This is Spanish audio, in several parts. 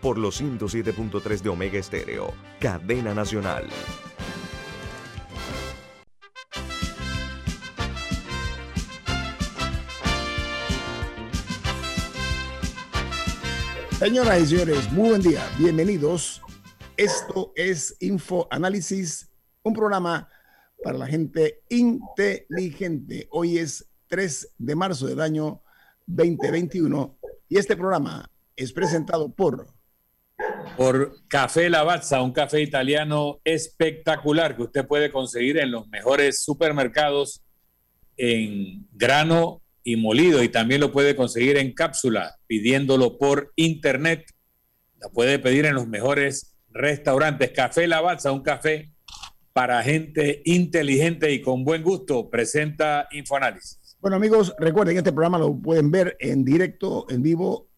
por los 107.3 de Omega Estéreo, cadena nacional. Señoras y señores, muy buen día, bienvenidos. Esto es Infoanálisis, un programa para la gente inteligente. Hoy es 3 de marzo del año 2021 y este programa es presentado por... Por Café Lavazza, un café italiano espectacular que usted puede conseguir en los mejores supermercados en grano y molido y también lo puede conseguir en cápsula pidiéndolo por internet. La puede pedir en los mejores restaurantes. Café Lavazza, un café para gente inteligente y con buen gusto, presenta Infoanálisis. Bueno amigos, recuerden que este programa lo pueden ver en directo, en vivo,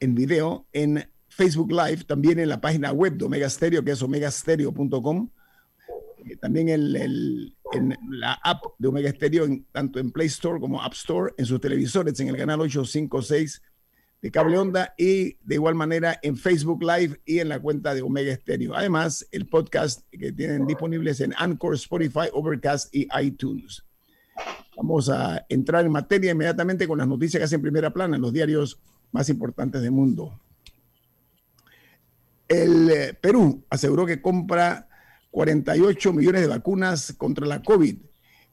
en video, en Facebook Live, también en la página web de Omega Stereo, que es omegastereo.com. Eh, también en, en, la app de Omega Stereo, tanto en Play Store como App Store, en sus televisores, en el canal 856 de Cable Onda y de igual manera en Facebook Live y en la cuenta de Omega Stereo. Además, el podcast que tienen disponibles en Anchor, Spotify, Overcast y iTunes. Vamos a entrar en materia inmediatamente con las noticias que hacen primera plana en los diarios más importantes del mundo. El eh, Perú aseguró que compra 48 millones de vacunas contra la COVID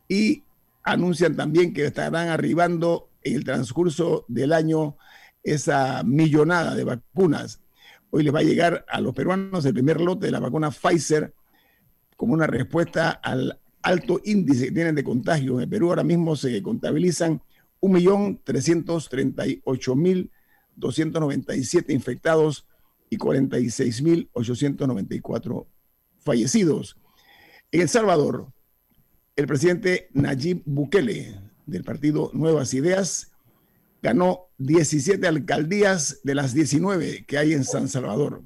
y anuncian también que estarán arribando en el transcurso del año esa millonada de vacunas. Hoy les va a llegar a los peruanos el primer lote de la vacuna Pfizer como una respuesta al alto índice que tienen de contagio. En el Perú ahora mismo se contabilizan 1.338.297 infectados y 46.894 fallecidos. En El Salvador, el presidente Nayib Bukele del partido Nuevas Ideas ganó 17 alcaldías de las 19 que hay en San Salvador.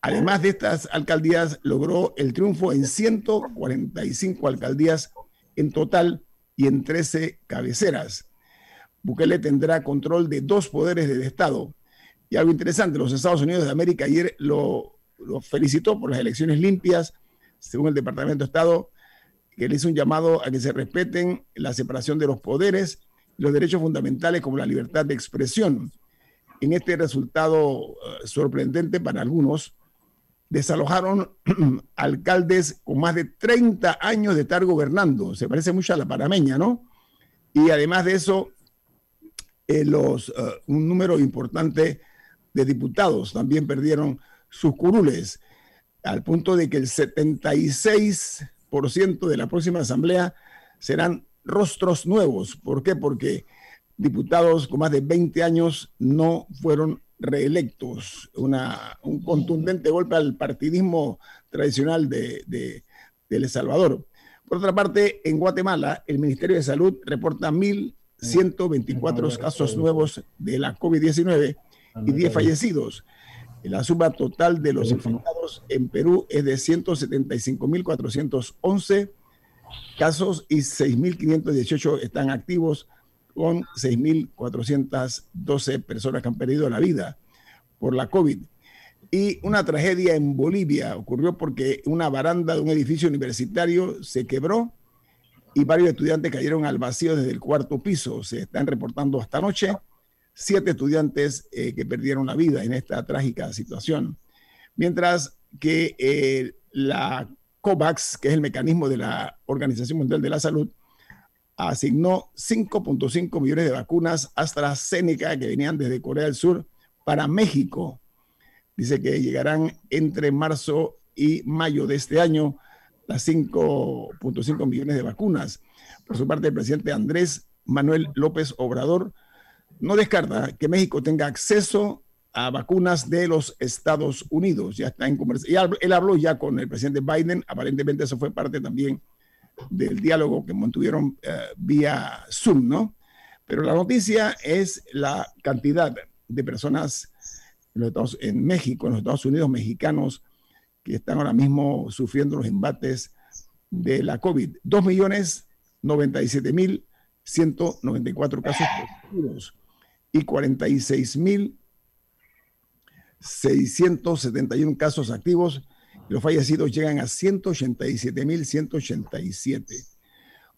Además de estas alcaldías, logró el triunfo en 145 alcaldías en total y en 13 cabeceras. Bukele tendrá control de dos poderes del Estado. Y algo interesante, los Estados Unidos de América ayer lo, felicitó por las elecciones limpias, según el Departamento de Estado, que le hizo un llamado a que se respeten la separación de los poderes los derechos fundamentales como la libertad de expresión. En este resultado uh, sorprendente para algunos, desalojaron alcaldes con más de 30 años de estar gobernando. Se parece mucho a la parameña, ¿no? Y además de eso, eh, los, uh, un número importante de diputados también perdieron sus curules, al punto de que el 76% de la próxima asamblea serán rostros nuevos. ¿Por qué? Porque diputados con más de 20 años no fueron reelectos. Una, un contundente golpe al partidismo tradicional de, de, El Salvador. Por otra parte, en Guatemala, el Ministerio de Salud reporta 1.124 casos nuevos de la COVID-19 y 10 fallecidos. La suma total de los infectados en Perú es de 175.411 casos y 6.518 están activos con 6.412 personas que han perdido la vida por la COVID. Y una tragedia en Bolivia ocurrió porque una baranda de un edificio universitario se quebró y varios estudiantes cayeron al vacío desde el cuarto piso. Se están reportando hasta anoche siete estudiantes eh, que perdieron la vida en esta trágica situación. Mientras que eh, la COVAX, que es el mecanismo de la Organización Mundial de la Salud, asignó 5.5 millones de vacunas AstraZeneca que venían desde Corea del Sur para México. Dice que llegarán entre marzo y mayo de este año las 5.5 millones de vacunas. Por su parte, el presidente Andrés Manuel López Obrador no descarta que México tenga acceso a vacunas de los Estados Unidos. Ya está en conversación. Él habló ya con el presidente Biden. Aparentemente eso fue parte también del diálogo que mantuvieron eh, vía Zoom, ¿no? Pero la noticia es la cantidad de personas en, los Estados, en México, en los Estados Unidos, mexicanos, que están ahora mismo sufriendo los embates de la COVID. 2.097.194 casos positivos y 46.671 casos activos. Los fallecidos llegan a 187.187.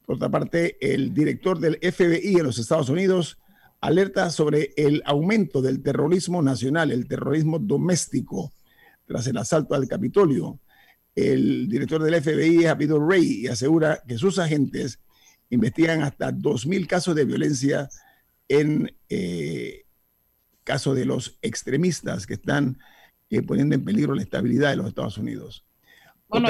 Por otra parte, el director del FBI en los Estados Unidos alerta sobre el aumento del terrorismo nacional, el terrorismo doméstico, tras el asalto al Capitolio. El director del FBI es Abidor Rey y asegura que sus agentes investigan hasta 2.000 casos de violencia en eh, caso de los extremistas que están eh, poniendo en peligro la estabilidad de los Estados Unidos. Bueno,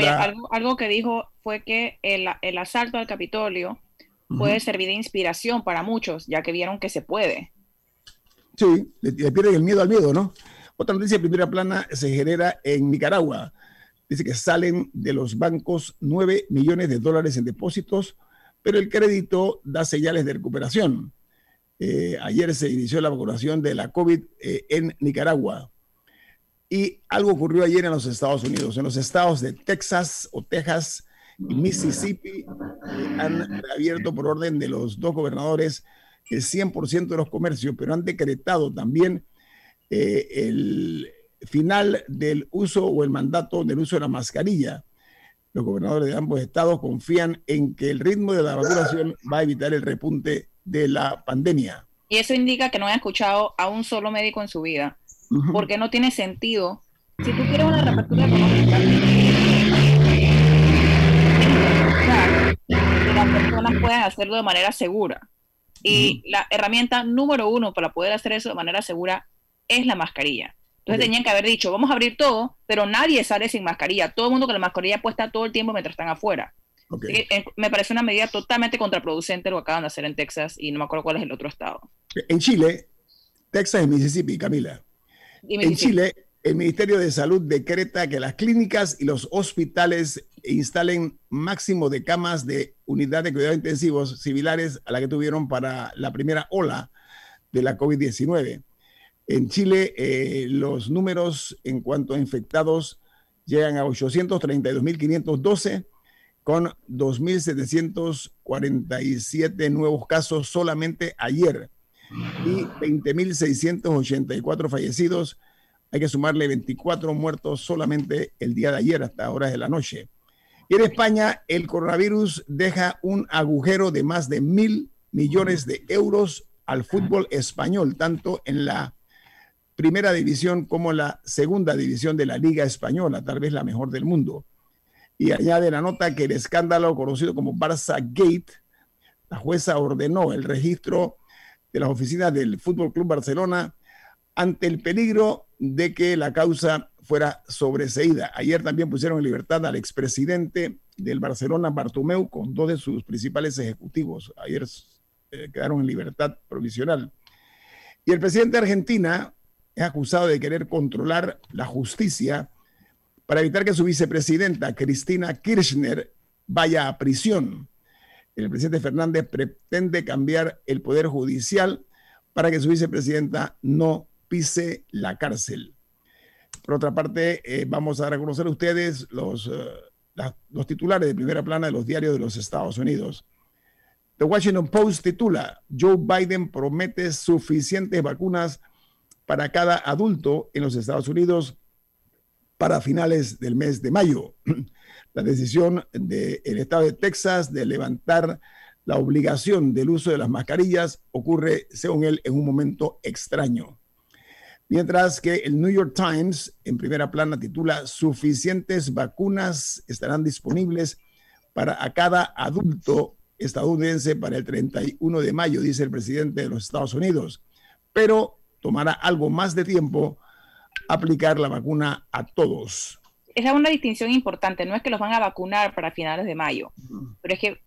algo, que dijo fue que el, asalto al Capitolio puede servir de inspiración para muchos, ya que vieron que se puede. Sí, le, pierden el miedo al miedo, ¿no? Otra noticia de primera plana se genera en Nicaragua. Dice que salen de los bancos 9 millones de dólares en depósitos, pero el crédito da señales de recuperación. Eh, ayer se inició la vacunación de la COVID eh, en Nicaragua. Y algo ocurrió ayer en los Estados Unidos. En los estados de Texas o Texas y Mississippi eh, han abierto por orden de los dos gobernadores el 100% de los comercios, pero han decretado también el final del uso o el mandato del uso de la mascarilla. Los gobernadores de ambos estados confían en que el ritmo de la vacunación va a evitar el repunte de la pandemia. Y eso indica que no han escuchado a un solo médico en su vida, porque no tiene sentido. Si tú quieres una reapertura económica, que las personas puedan hacerlo de manera segura. Y la herramienta número uno para poder hacer eso de manera segura es la mascarilla. Entonces tenían que haber dicho, vamos a abrir todo, pero nadie sale sin mascarilla. Todo el mundo con la mascarilla puesta todo el tiempo mientras están afuera. Eh, me parece una medida totalmente contraproducente lo que acaban de hacer en Texas y no me acuerdo cuál es el otro estado. En Chile, Texas y Mississippi, Camila. En Chile, el Ministerio de Salud decreta que las clínicas y los hospitales instalen máximo de camas de unidad de cuidados intensivos similares a la que tuvieron para la primera ola de la COVID-19. En Chile, eh, los números en cuanto a infectados llegan a 832.512 con 2.747 nuevos casos solamente ayer y 20.684 fallecidos. Hay que sumarle 24 muertos solamente el día de ayer hasta horas de la noche. Y en España, el coronavirus deja un agujero de más de mil millones de euros al fútbol español, tanto en la primera división como la segunda división de la Liga Española, tal vez la mejor del mundo y añade la nota que el escándalo conocido como Barça Gate, la jueza ordenó el registro de las oficinas del Fútbol Club Barcelona ante el peligro de que la causa fuera sobreseída. Ayer también pusieron en libertad al expresidente del Barcelona, Bartomeu, con dos de sus principales ejecutivos. Ayer eh, quedaron en libertad provisional. Y el presidente de Argentina es acusado de querer controlar la justicia para evitar que su vicepresidenta, Cristina Kirchner, vaya a prisión. El presidente Fernández pretende cambiar el poder judicial para que su vicepresidenta no pise la cárcel. Por otra parte, eh, vamos a reconocer a ustedes los, eh, los titulares de primera plana de los diarios de los Estados Unidos. The Washington Post titula, Joe Biden promete suficientes vacunas para cada adulto en los Estados Unidos para finales del mes de mayo. La decisión del Estado de Texas de levantar la obligación del uso de las mascarillas ocurre, según él, en un momento extraño. Mientras que el New York Times, en primera plana, titula Suficientes vacunas estarán disponibles para cada adulto estadounidense para el 31 de mayo, dice el presidente de los Estados Unidos. Pero tomará algo más de tiempo aplicar la vacuna a todos. Esa es una distinción importante, no es que los van a vacunar para finales de mayo, pero es que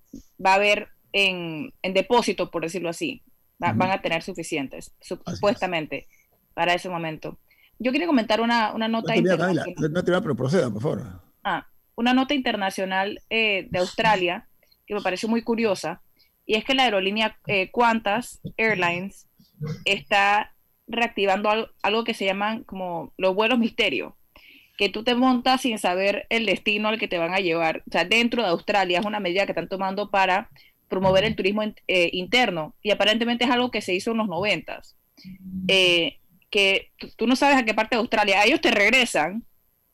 va a haber en, depósito, por decirlo así, van a tener suficientes, supuestamente, para ese momento. yo quería comentar una, una nota no internacional. no, te pero proceda, por favor. Ah, una nota internacional eh, de Australia que me pareció muy curiosa, y es que la aerolínea eh, Qantas Airlines está reactivando algo, algo, que se llaman como los vuelos misterio, que tú te montas sin saber el destino al que te van a llevar. O sea, dentro de Australia es una medida que están tomando para promover el turismo eh, interno y aparentemente es algo que se hizo en los noventas. Eh, que tú no sabes a qué parte de Australia, ellos te regresan,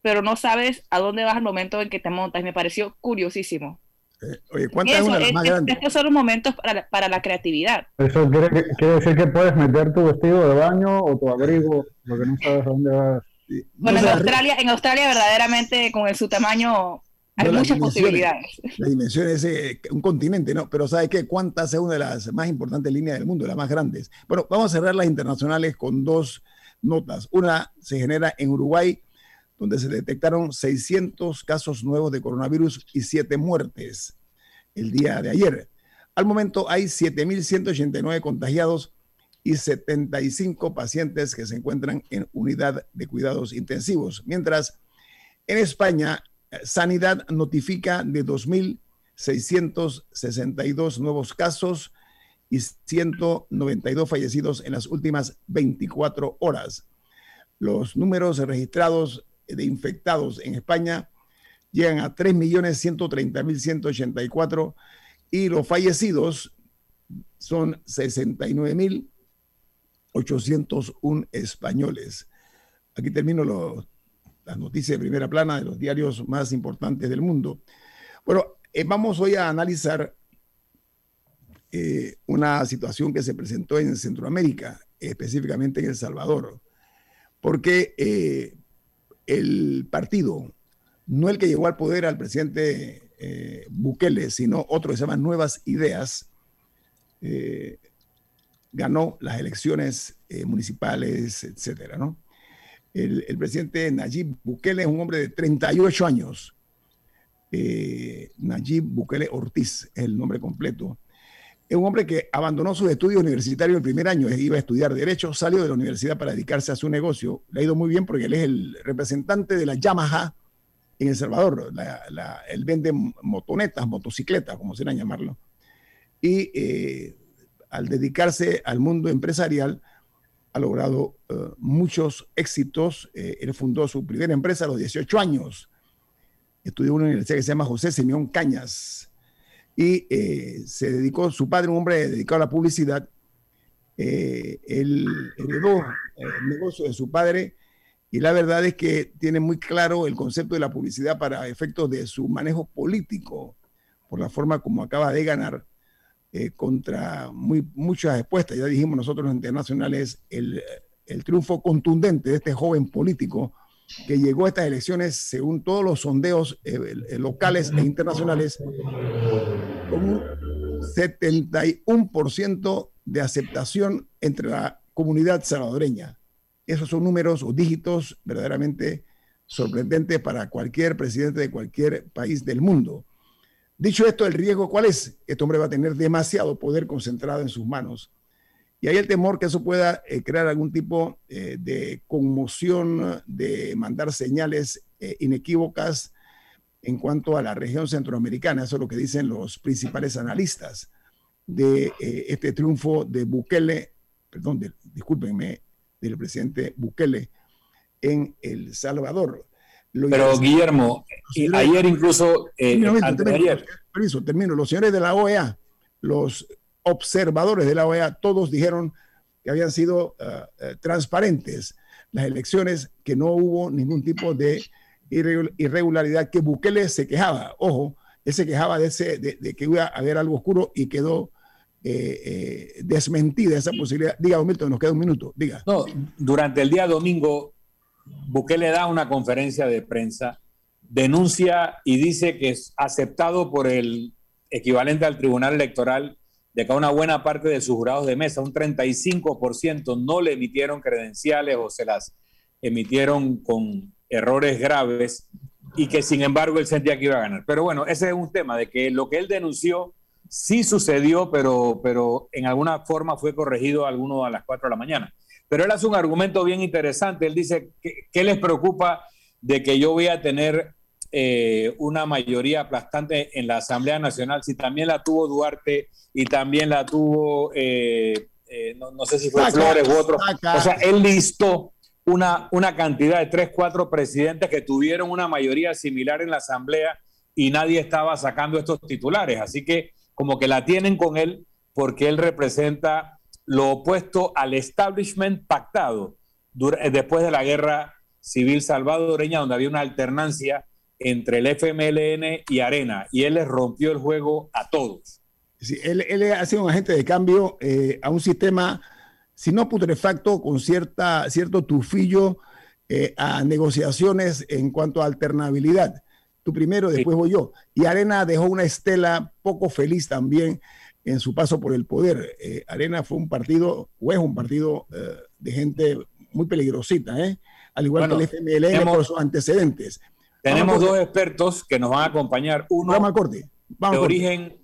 pero no sabes a dónde vas al momento en que te montas. Me pareció curiosísimo. Eh, oye, ¿cuántas es una de las más grandes? Estos son los momentos para, para la creatividad. Eso quiere, quiere, decir que puedes meter tu vestido de baño o tu abrigo, porque no sabes a dónde vas. Bueno, en Australia, en Australia verdaderamente con el, su tamaño hay muchas posibilidades. La dimensión es eh, un continente, ¿no? Pero ¿sabes qué? ¿Cuántas es una de las más importantes líneas del mundo, las más grandes? Bueno, vamos a cerrar las internacionales con dos notas. Una se genera en Uruguay, donde se detectaron 600 casos nuevos de coronavirus y 7 muertes el día de ayer. Al momento hay 7.189 contagiados y 75 pacientes que se encuentran en unidad de cuidados intensivos, mientras en España Sanidad notifica de 2.662 nuevos casos y 192 fallecidos en las últimas 24 horas. Los números registrados de infectados en España llegan a 3.130.184 y los fallecidos son 69.000 801 españoles. Aquí termino las noticias de primera plana de los diarios más importantes del mundo. Bueno, eh, vamos hoy a analizar eh, una situación que se presentó en Centroamérica, específicamente en El Salvador, porque eh, el partido, no el que llegó al poder al presidente Bukele, sino otro que se llama Nuevas Ideas, ganó las elecciones eh, municipales, etcétera, ¿no? El, presidente Nayib Bukele es un hombre de 38 años. Eh, Nayib Bukele Ortiz es el nombre completo. Es un hombre que abandonó sus estudios universitarios el primer año, iba a estudiar Derecho, salió de la universidad para dedicarse a su negocio. Le ha ido muy bien porque él es el representante de la Yamaha en El Salvador. él vende motonetas, motocicletas, como se llamarlo. Y eh, al dedicarse al mundo empresarial, ha logrado eh, muchos éxitos. Eh, él fundó su primera empresa a los 18 años. Estudió en una universidad que se llama José Simeón Cañas. Y eh, se dedicó, su padre, un hombre dedicado a la publicidad, él heredó el negocio de su padre y la verdad es que tiene muy claro el concepto de la publicidad para efectos de su manejo político, por la forma como acaba de ganar eh, contra muy, muchas expuestas, ya dijimos nosotros los internacionales, el, el triunfo contundente de este joven político que llegó a estas elecciones, según todos los sondeos eh, eh, locales e internacionales, con un 71% de aceptación entre la comunidad salvadoreña. Esos son números o dígitos verdaderamente sorprendentes para cualquier presidente de cualquier país del mundo. Dicho esto, el riesgo, ¿cuál es? Este hombre va a tener demasiado poder concentrado en sus manos. Y hay el temor que eso pueda eh, crear algún tipo eh, de conmoción, de mandar señales eh, inequívocas en cuanto a la región centroamericana. Eso es lo que dicen los principales analistas de este triunfo de Bukele, perdón, discúlpenme, del presidente Bukele en El Salvador. Pero Guillermo, ayer incluso, eh, termino, termino, los señores de la OEA, los observadores de la OEA, todos dijeron que habían sido eh, transparentes las elecciones, que no hubo ningún tipo de irregularidad, que Bukele se quejaba, ojo, él se quejaba de, ese, de, que iba a haber algo oscuro y quedó eh, desmentida esa posibilidad. Diga, Milton, nos queda un minuto, diga. No, durante el día domingo Bukele da una conferencia de prensa, denuncia y dice que es aceptado por el equivalente al Tribunal Electoral de que una buena parte de sus jurados de mesa, un 35%, no le emitieron credenciales o se las emitieron con errores graves y que sin embargo él sentía que iba a ganar. Pero bueno, ese es un tema de que lo que él denunció sí sucedió, pero, pero en alguna forma fue corregido a alguno a las 4 de la mañana. Pero él hace un argumento bien interesante. Él dice, ¿qué, les preocupa de que yo voy a tener eh, una mayoría aplastante en la Asamblea Nacional si también la tuvo Duarte y también la tuvo, eh, eh, no, sé si fue Flores u otro? O sea, él listó una, una cantidad de tres, cuatro presidentes que tuvieron una mayoría similar en la Asamblea y nadie estaba sacando estos titulares. Así que como que la tienen con él porque él representa lo opuesto al establishment pactado después de la guerra civil salvadoreña, donde había una alternancia entre el FMLN y Arena, y él les rompió el juego a todos. Sí, él, ha sido un agente de cambio eh, a un sistema, si no putrefacto, con cierta, cierto tufillo eh, a negociaciones en cuanto a alternabilidad. Tú primero, después voy yo. Y Arena dejó una estela poco feliz también en su paso por el poder. Eh, Arena fue un partido, o es un partido de gente muy peligrosita, ¿eh? al igual que el FMLN por sus antecedentes. Tenemos dos expertos que nos van a acompañar. Uno vamos de origen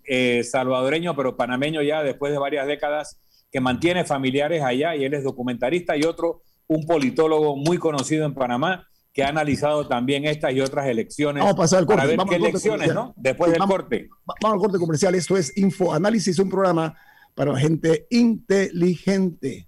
salvadoreño, pero panameño ya después de varias décadas, que mantiene familiares allá y él es documentarista, y otro, un politólogo muy conocido en Panamá, que ha analizado también estas y otras elecciones. Vamos a pasar al corte. Para ver qué elecciones, ¿no? Después del corte. Vamos al corte comercial. Esto es Info Análisis, un programa para gente inteligente.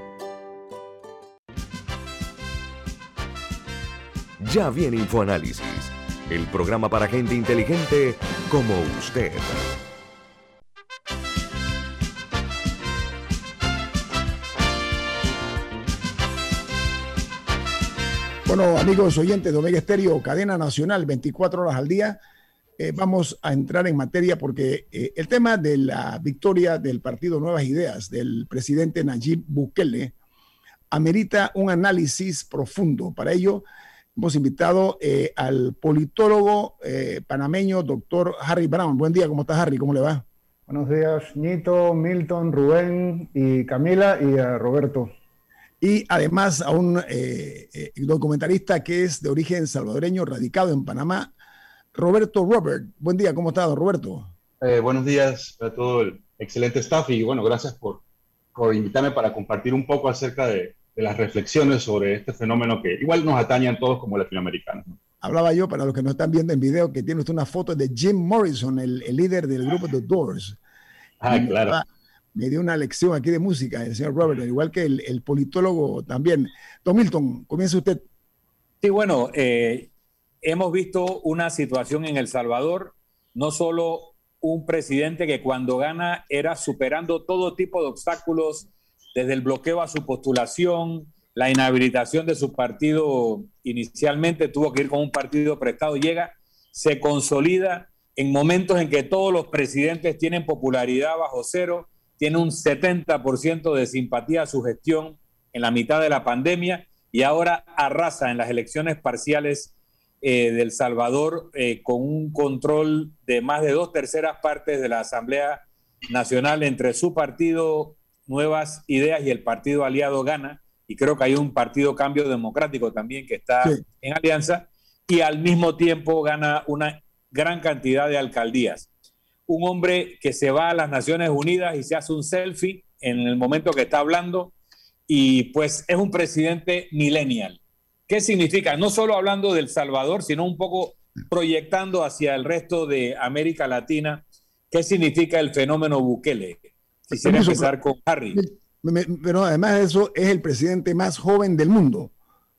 Ya viene InfoAnálisis, el programa para gente inteligente como usted. Bueno, amigos oyentes de Omega Estéreo, cadena nacional, 24 horas al día. Eh, vamos a entrar en materia porque eh, el tema de la victoria del partido Nuevas Ideas del presidente Nayib Bukele amerita un análisis profundo. Para ello, hemos invitado eh, al politólogo panameño, doctor Harry Brown. Buen día, ¿cómo estás, Harry? ¿Cómo le va? Buenos días, Nito, Milton, Rubén y Camila y a Roberto y además a un eh, eh, documentalista que es de origen salvadoreño, radicado en Panamá, Roberto Robert. Buen día, ¿cómo está, Roberto? Eh, buenos días a todo el excelente staff y bueno, gracias por, por invitarme para compartir un poco acerca de, las reflexiones sobre este fenómeno que igual nos atañe a todos como latinoamericanos. Hablaba yo, para los que nos están viendo en video, que tiene usted una foto de Jim Morrison, el, líder del grupo The Doors. Ah, claro me dio una lección aquí de música, el señor Robert, igual que el, politólogo también. Don Milton, comienza usted. Sí, bueno, eh, hemos visto una situación en El Salvador, no solo un presidente que cuando gana era superando todo tipo de obstáculos, desde el bloqueo a su postulación, la inhabilitación de su partido inicialmente, tuvo que ir con un partido prestado, llega, se consolida en momentos en que todos los presidentes tienen popularidad bajo cero, tiene un 70% de simpatía a su gestión en la mitad de la pandemia y ahora arrasa en las elecciones parciales eh, del Salvador eh, con un control de más de dos terceras partes de la Asamblea Nacional entre su partido Nuevas Ideas y el partido aliado Gana. Y creo que hay un partido Cambio Democrático también que está en alianza y al mismo tiempo gana una gran cantidad de alcaldías un hombre que se va a las Naciones Unidas y se hace un selfie en el momento que está hablando y pues es un presidente millennial. ¿Qué significa? No solo hablando del Salvador, sino un poco proyectando hacia el resto de América Latina. ¿Qué significa el fenómeno Bukele? Quisiera empezar con Harry. Pero además de eso, es el presidente más joven del mundo.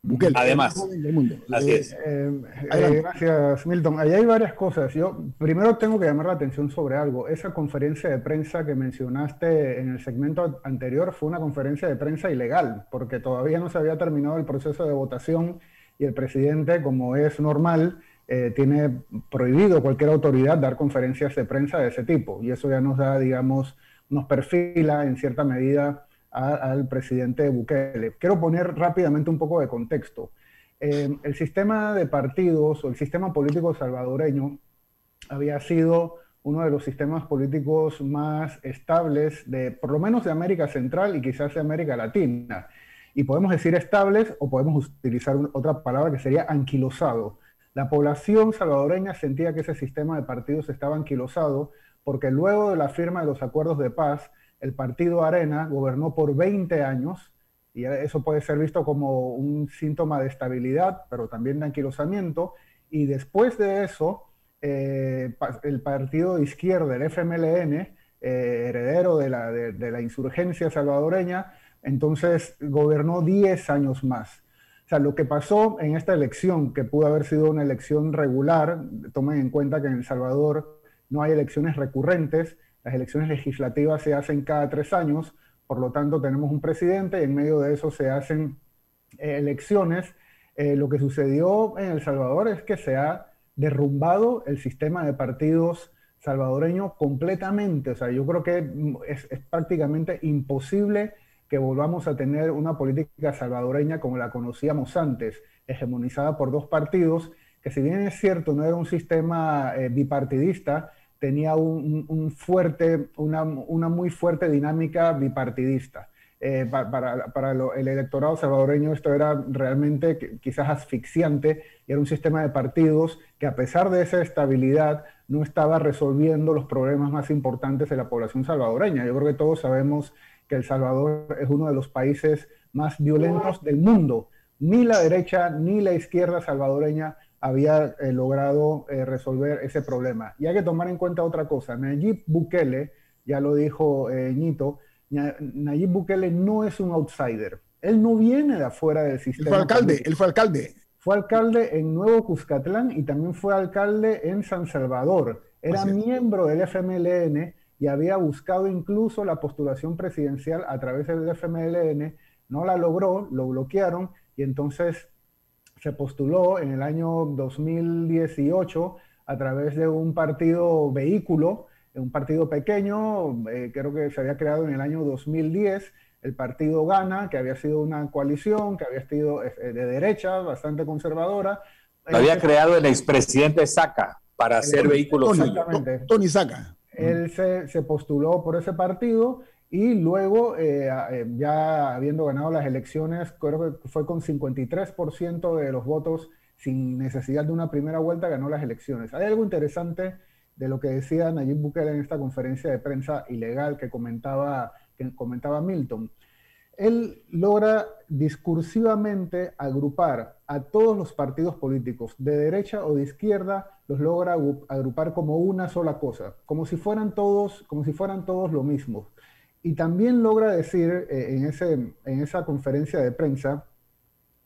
Bukele, Además, del mundo. Así es. Eh, eh, gracias, Milton. Ahí hay varias cosas. Yo primero tengo que llamar la atención sobre algo. Esa conferencia de prensa que mencionaste en el segmento anterior fue una conferencia de prensa ilegal, porque todavía no se había terminado el proceso de votación y el presidente, como es normal, eh, tiene prohibido cualquier autoridad dar conferencias de prensa de ese tipo. Y eso ya nos da, digamos, nos perfila en cierta medida al presidente Bukele. Quiero poner rápidamente un poco de contexto. Eh, el sistema de partidos o el sistema político salvadoreño había sido uno de los sistemas políticos más estables de, por lo menos de América Central y quizás de América Latina. Y podemos decir estables o podemos utilizar otra palabra que sería anquilosado. La población salvadoreña sentía que ese sistema de partidos estaba anquilosado porque luego de la firma de los acuerdos de paz, el partido Arena gobernó por 20 años y eso puede ser visto como un síntoma de estabilidad, pero también de anquilosamiento. Y después de eso, eh, el partido de izquierda, el FMLN, eh, heredero de la, de la insurgencia salvadoreña, entonces gobernó 10 años más. O sea, lo que pasó en esta elección, que pudo haber sido una elección regular, tomen en cuenta que en El Salvador no hay elecciones recurrentes, las elecciones legislativas se hacen cada tres años, por lo tanto tenemos un presidente y en medio de eso se hacen eh, elecciones. Eh, lo que sucedió en El Salvador es que se ha derrumbado el sistema de partidos salvadoreño completamente. O sea, yo creo que es, es prácticamente imposible que volvamos a tener una política salvadoreña como la conocíamos antes, hegemonizada por dos partidos, que si bien es cierto, no era un sistema eh, bipartidista, tenía un, fuerte, una, muy fuerte dinámica bipartidista. Eh, para, el electorado salvadoreño esto era realmente quizás asfixiante y era un sistema de partidos que a pesar de esa estabilidad no estaba resolviendo los problemas más importantes de la población salvadoreña. Yo creo que todos sabemos que El Salvador es uno de los países más violentos del mundo. Ni la derecha ni la izquierda salvadoreña había eh, logrado eh, resolver ese problema. Y hay que tomar en cuenta otra cosa. Nayib Bukele, ya lo dijo eh, Ñito, Nayib Bukele no es un outsider. Él no viene de afuera del sistema. Él fue alcalde, él fue alcalde. Fue alcalde en Nuevo Cuscatlán y también fue alcalde en San Salvador. Era miembro del FMLN y había buscado incluso la postulación presidencial a través del FMLN, no la logró, lo bloquearon y entonces se postuló en el año 2018 a través de un partido vehículo, un partido pequeño, eh, creo que se había creado en el año 2010, el partido Gana, que había sido una coalición, que había sido eh, de derecha, bastante conservadora. Lo había creado el expresidente Saca para hacer vehículos. Tony Saca. Él se, postuló por ese partido y luego, eh, eh, ya habiendo ganado las elecciones, creo que fue con 53% de los votos sin necesidad de una primera vuelta, ganó las elecciones. Hay algo interesante de lo que decía Nayib Bukele en esta conferencia de prensa ilegal que comentaba, que comentaba Milton él logra discursivamente agrupar a todos los partidos políticos, de derecha o de izquierda, los logra agrupar como una sola cosa, como si fueran todos, como si fueran todos lo mismo. Y también logra decir eh, en, ese, en esa conferencia de prensa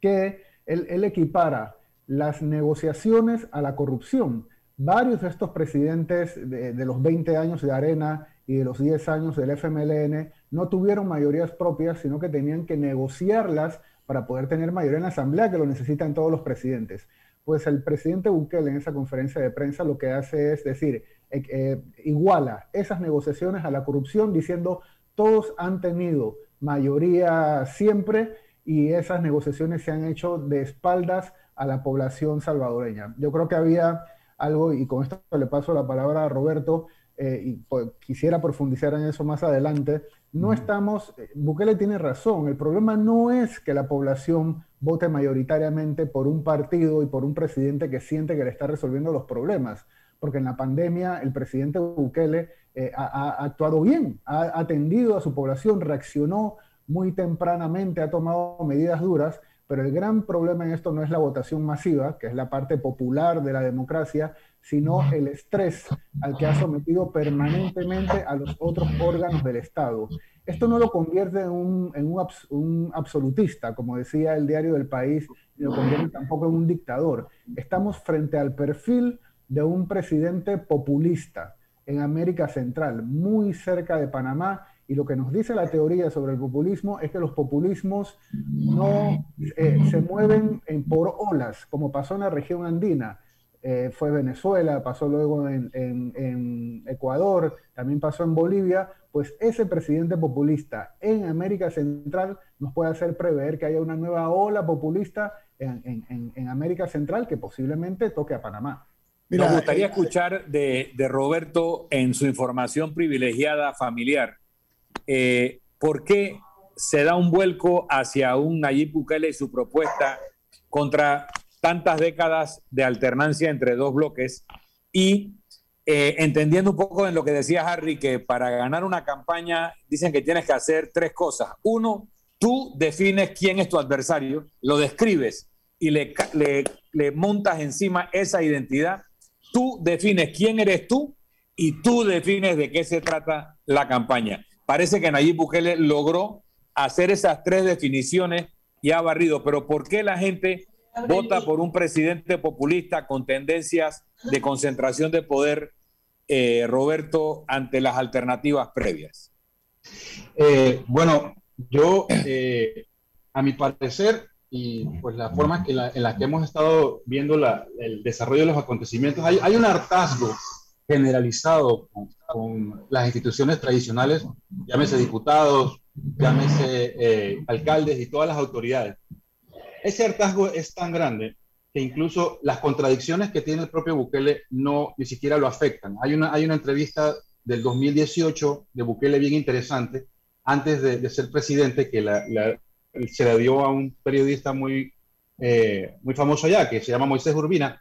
que él, equipara las negociaciones a la corrupción. Varios de estos presidentes de, de los 20 años de Arena y de los 10 años del FMLN no tuvieron mayorías propias, sino que tenían que negociarlas para poder tener mayoría en la Asamblea, que lo necesitan todos los presidentes. Pues el presidente Bukele en esa conferencia de prensa lo que hace es decir, eh, eh, iguala esas negociaciones a la corrupción diciendo todos han tenido mayoría siempre y esas negociaciones se han hecho de espaldas a la población salvadoreña. Yo creo que había algo, y con esto le paso la palabra a Roberto, eh, y pues, quisiera profundizar en eso más adelante, no estamos, eh, Bukele tiene razón, el problema no es que la población vote mayoritariamente por un partido y por un presidente que siente que le está resolviendo los problemas, porque en la pandemia el presidente Bukele eh, ha, actuado bien, ha atendido a su población, reaccionó muy tempranamente, ha tomado medidas duras, Pero el gran problema en esto no es la votación masiva, que es la parte popular de la democracia, sino el estrés al que ha sometido permanentemente a los otros órganos del Estado. Esto no lo convierte en, un, en un, absolutista, como decía el diario del país, ni lo convierte tampoco en un dictador. Estamos frente al perfil de un presidente populista en América Central, muy cerca de Panamá, y lo que nos dice la teoría sobre el populismo es que los populismos no eh, se mueven en, por olas, como pasó en la región andina. Eh, fue Venezuela, pasó luego en, en, Ecuador, también pasó en Bolivia, pues ese presidente populista en América Central nos puede hacer prever que haya una nueva ola populista en, América Central que posiblemente toque a Panamá. Mira, Me gustaría eh, escuchar de, de Roberto en su información privilegiada familiar eh, ¿por qué se da un vuelco hacia un Nayib Bukele y su propuesta contra tantas décadas de alternancia entre dos bloques? Y eh, entendiendo un poco en lo que decía Harry, que para ganar una campaña dicen que tienes que hacer tres cosas. Uno, tú defines quién es tu adversario, lo describes y le, le, le montas encima esa identidad. Tú defines quién eres tú y tú defines de qué se trata la campaña. Parece que Nayib Bukele logró hacer esas tres definiciones y ha barrido. Pero ¿por qué la gente vota por un presidente populista con tendencias de concentración de poder, eh, Roberto, ante las alternativas previas? Eh, bueno, yo, eh, a mi parecer, y pues la forma en la, que hemos estado viendo el desarrollo de los acontecimientos, hay, hay un hartazgo generalizado con, las instituciones tradicionales, llámese diputados, llámese eh, alcaldes y todas las autoridades. Ese hartazgo es tan grande que incluso las contradicciones que tiene el propio Bukele no ni siquiera lo afectan. Hay una, hay una entrevista del 2018 de Bukele bien interesante, antes de, ser presidente, que se la dio a un periodista muy, eh, muy famoso allá, que se llama Moisés Urbina,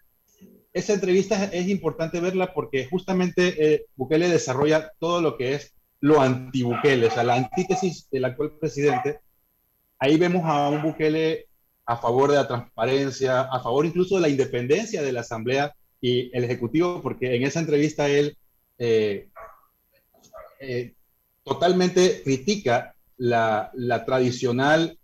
esa entrevista es importante verla porque justamente eh, Bukele desarrolla todo lo que es lo anti-Bukele, o sea, la antítesis del actual presidente. Ahí vemos a un Bukele a favor de la transparencia, a favor incluso de la independencia de la Asamblea y el Ejecutivo, porque en esa entrevista él eh, eh, totalmente critica la, la tradicional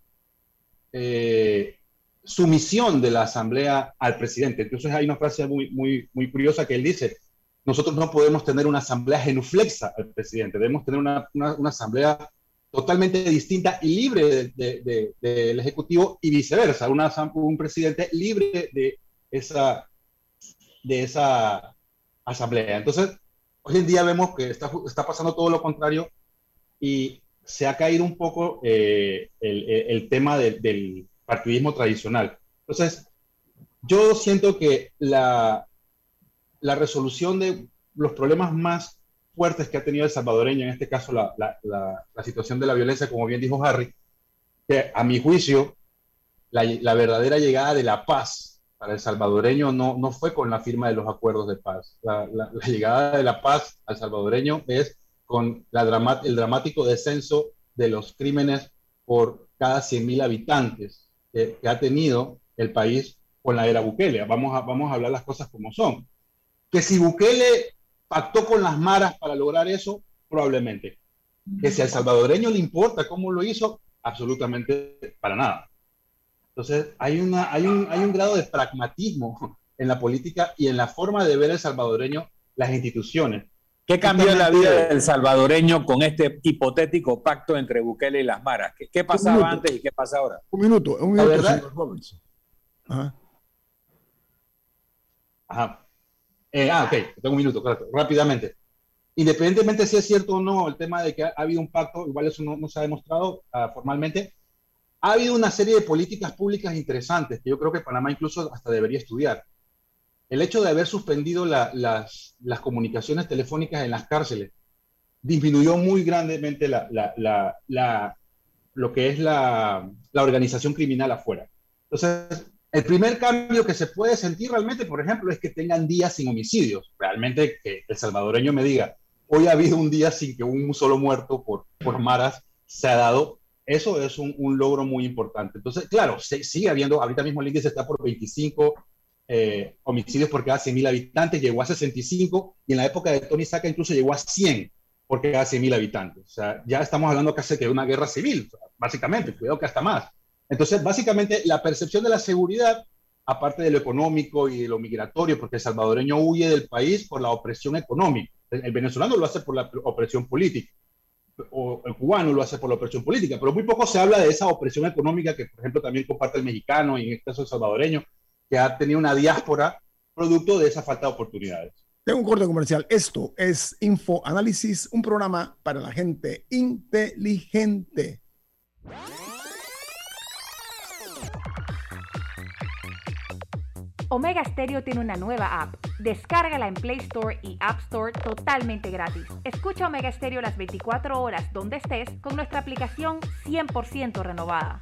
sumisión de la Asamblea al presidente. Entonces hay una frase muy, muy, muy curiosa que él dice, nosotros no podemos tener una asamblea genuflexa al presidente, debemos tener una, una, asamblea totalmente distinta y libre del Ejecutivo y viceversa, una, un presidente libre de esa, de esa asamblea. Entonces, hoy en día vemos que está, está pasando todo lo contrario y se ha caído un poco eh, el, tema del partidismo tradicional. Entonces, yo siento que la, la resolución de los problemas más fuertes que ha tenido el salvadoreño, en este caso la, la, la, situación de la violencia, como bien dijo Harry, que a mi juicio, la, verdadera llegada de la paz para el salvadoreño no, no fue con la firma de los acuerdos de paz. La, llegada de la paz al salvadoreño es con la el dramático descenso de los crímenes por cada 100.000 habitantes que, ha tenido el país con la era Bukele. Vamos a, vamos a hablar las cosas como son. Que si Bukele pactó con las maras para lograr eso, probablemente. Que si al salvadoreño le importa cómo lo hizo, absolutamente para nada. Entonces, hay, una, hay, un, hay un grado de pragmatismo en la política y en la forma de ver el salvadoreño las instituciones. ¿Qué cambió en la vida del salvadoreño con este hipotético pacto entre Bukele y las maras? ¿Qué, pasaba antes y qué pasa ahora? Un minuto, un minuto, señor Roberts. Ajá. Ajá. Eh, ah, ok, tengo un minuto, claro, rápidamente. Independientemente si es cierto o no el tema de que ha, habido un pacto, igual eso no, se ha demostrado ah, formalmente, ha habido una serie de políticas públicas interesantes que yo creo que Panamá incluso hasta debería estudiar el hecho de haber suspendido las, comunicaciones telefónicas en las cárceles disminuyó muy grandemente lo que es la, organización criminal afuera. Entonces, el primer cambio que se puede sentir realmente, por ejemplo, es que tengan días sin homicidios. Realmente que el salvadoreño me diga, hoy ha habido un día sin que un solo muerto por, por maras se ha dado, Eso es un, logro muy importante. Entonces, claro, sigue habiendo, ahorita mismo el índice está por 25 eh, homicidios por cada 100.000 habitantes, llegó a 65 y en la época de Tony Saca incluso llegó a 100 por cada 100.000 habitantes. O sea, ya estamos hablando casi de una guerra civil, básicamente, cuidado que hasta más. Entonces, básicamente, la percepción de la seguridad, aparte de lo económico y de lo migratorio, porque el salvadoreño huye del país por la opresión económica. El venezolano lo hace por la opresión política o el cubano lo hace por la opresión política, pero muy poco se habla de esa opresión económica que, por ejemplo, también comparte el mexicano y en este caso el salvadoreño, que ha tenido una diáspora producto de esa falta de oportunidades. Tengo un corte comercial. Esto es Info Análisis, un programa para la gente inteligente. Omega Stereo tiene una nueva app. Descárgala en Play Store y App Store totalmente gratis. Escucha Omega Stereo las 24 horas donde estés con nuestra aplicación 100% renovada.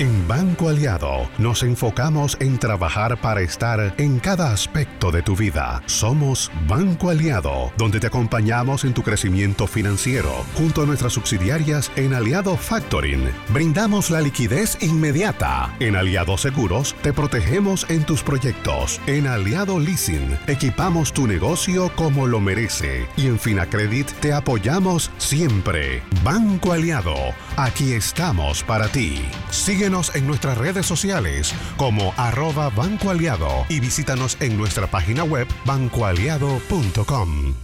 En Banco Aliado nos enfocamos en trabajar para estar en cada aspecto de tu vida. Somos Banco Aliado, donde te acompañamos en tu crecimiento financiero. Junto a nuestras subsidiarias en Aliado Factoring, brindamos la liquidez inmediata. En Aliado Seguros, te protegemos en tus proyectos. En Aliado Leasing, equipamos tu negocio como lo merece. Y en Finacredit, te apoyamos siempre. Banco Aliado, aquí estamos para ti. Sigue en nuestras redes sociales como arroba Banco Aliado y visítanos en nuestra página web bancoaliado.com.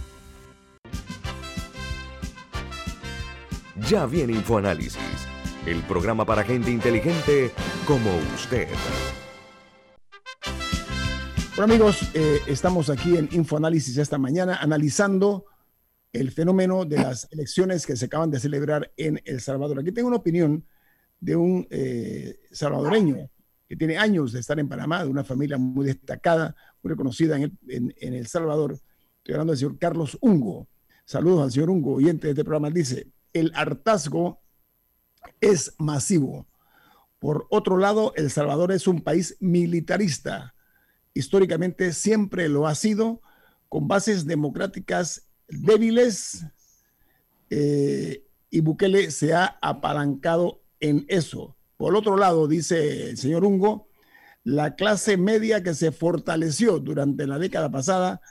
Ya viene InfoAnálisis, el programa para gente inteligente como usted. Bueno amigos, eh, estamos aquí en InfoAnálisis esta mañana analizando el fenómeno de las elecciones que se acaban de celebrar en El Salvador. Aquí tengo una opinión de un eh, salvadoreño que tiene años de estar en Panamá, de una familia muy destacada, muy reconocida en El, Salvador. Estoy hablando del señor Carlos Ungo. Saludos al señor Ungo, oyente de este programa. Dice, el hartazgo es masivo. Por otro lado, El Salvador es un país militarista. Históricamente siempre lo ha sido, con bases democráticas débiles, eh, y Bukele se ha apalancado en eso. Por otro lado, dice el señor Ungo, la clase media que se fortaleció durante la década pasada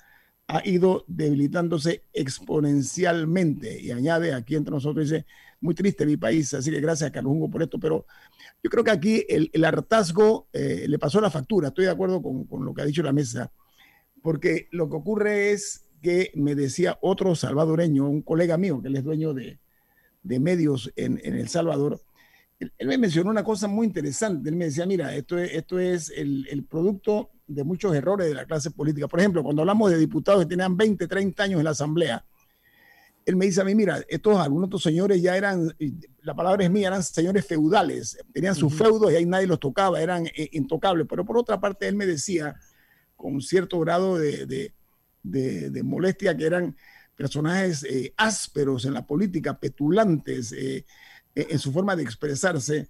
ha ido debilitándose exponencialmente. Y añade aquí entre nosotros, dice, muy triste mi país, así que gracias a Carlos Ungo por esto, pero yo creo que aquí el, hartazgo eh, le pasó la factura, estoy de acuerdo con, lo que ha dicho la mesa, porque lo que ocurre es que me decía otro salvadoreño, un colega mío, que él es dueño de, medios en, en El Salvador, él, me mencionó una cosa muy interesante. Él me decía, mira, esto es, esto es el, producto de muchos errores de la clase política. Por ejemplo, cuando hablamos de diputados que tenían 20, 30 años en la Asamblea, él me dice a mí, mira, estos algunos otros señores ya eran, la palabra es mía, eran señores feudales, tenían sus feudos y ahí nadie los tocaba, eran eh, intocables. Pero por otra parte, él me decía, con cierto grado de, molestia, que eran personajes eh, ásperos en la política, petulantes, eh, en su forma de expresarse.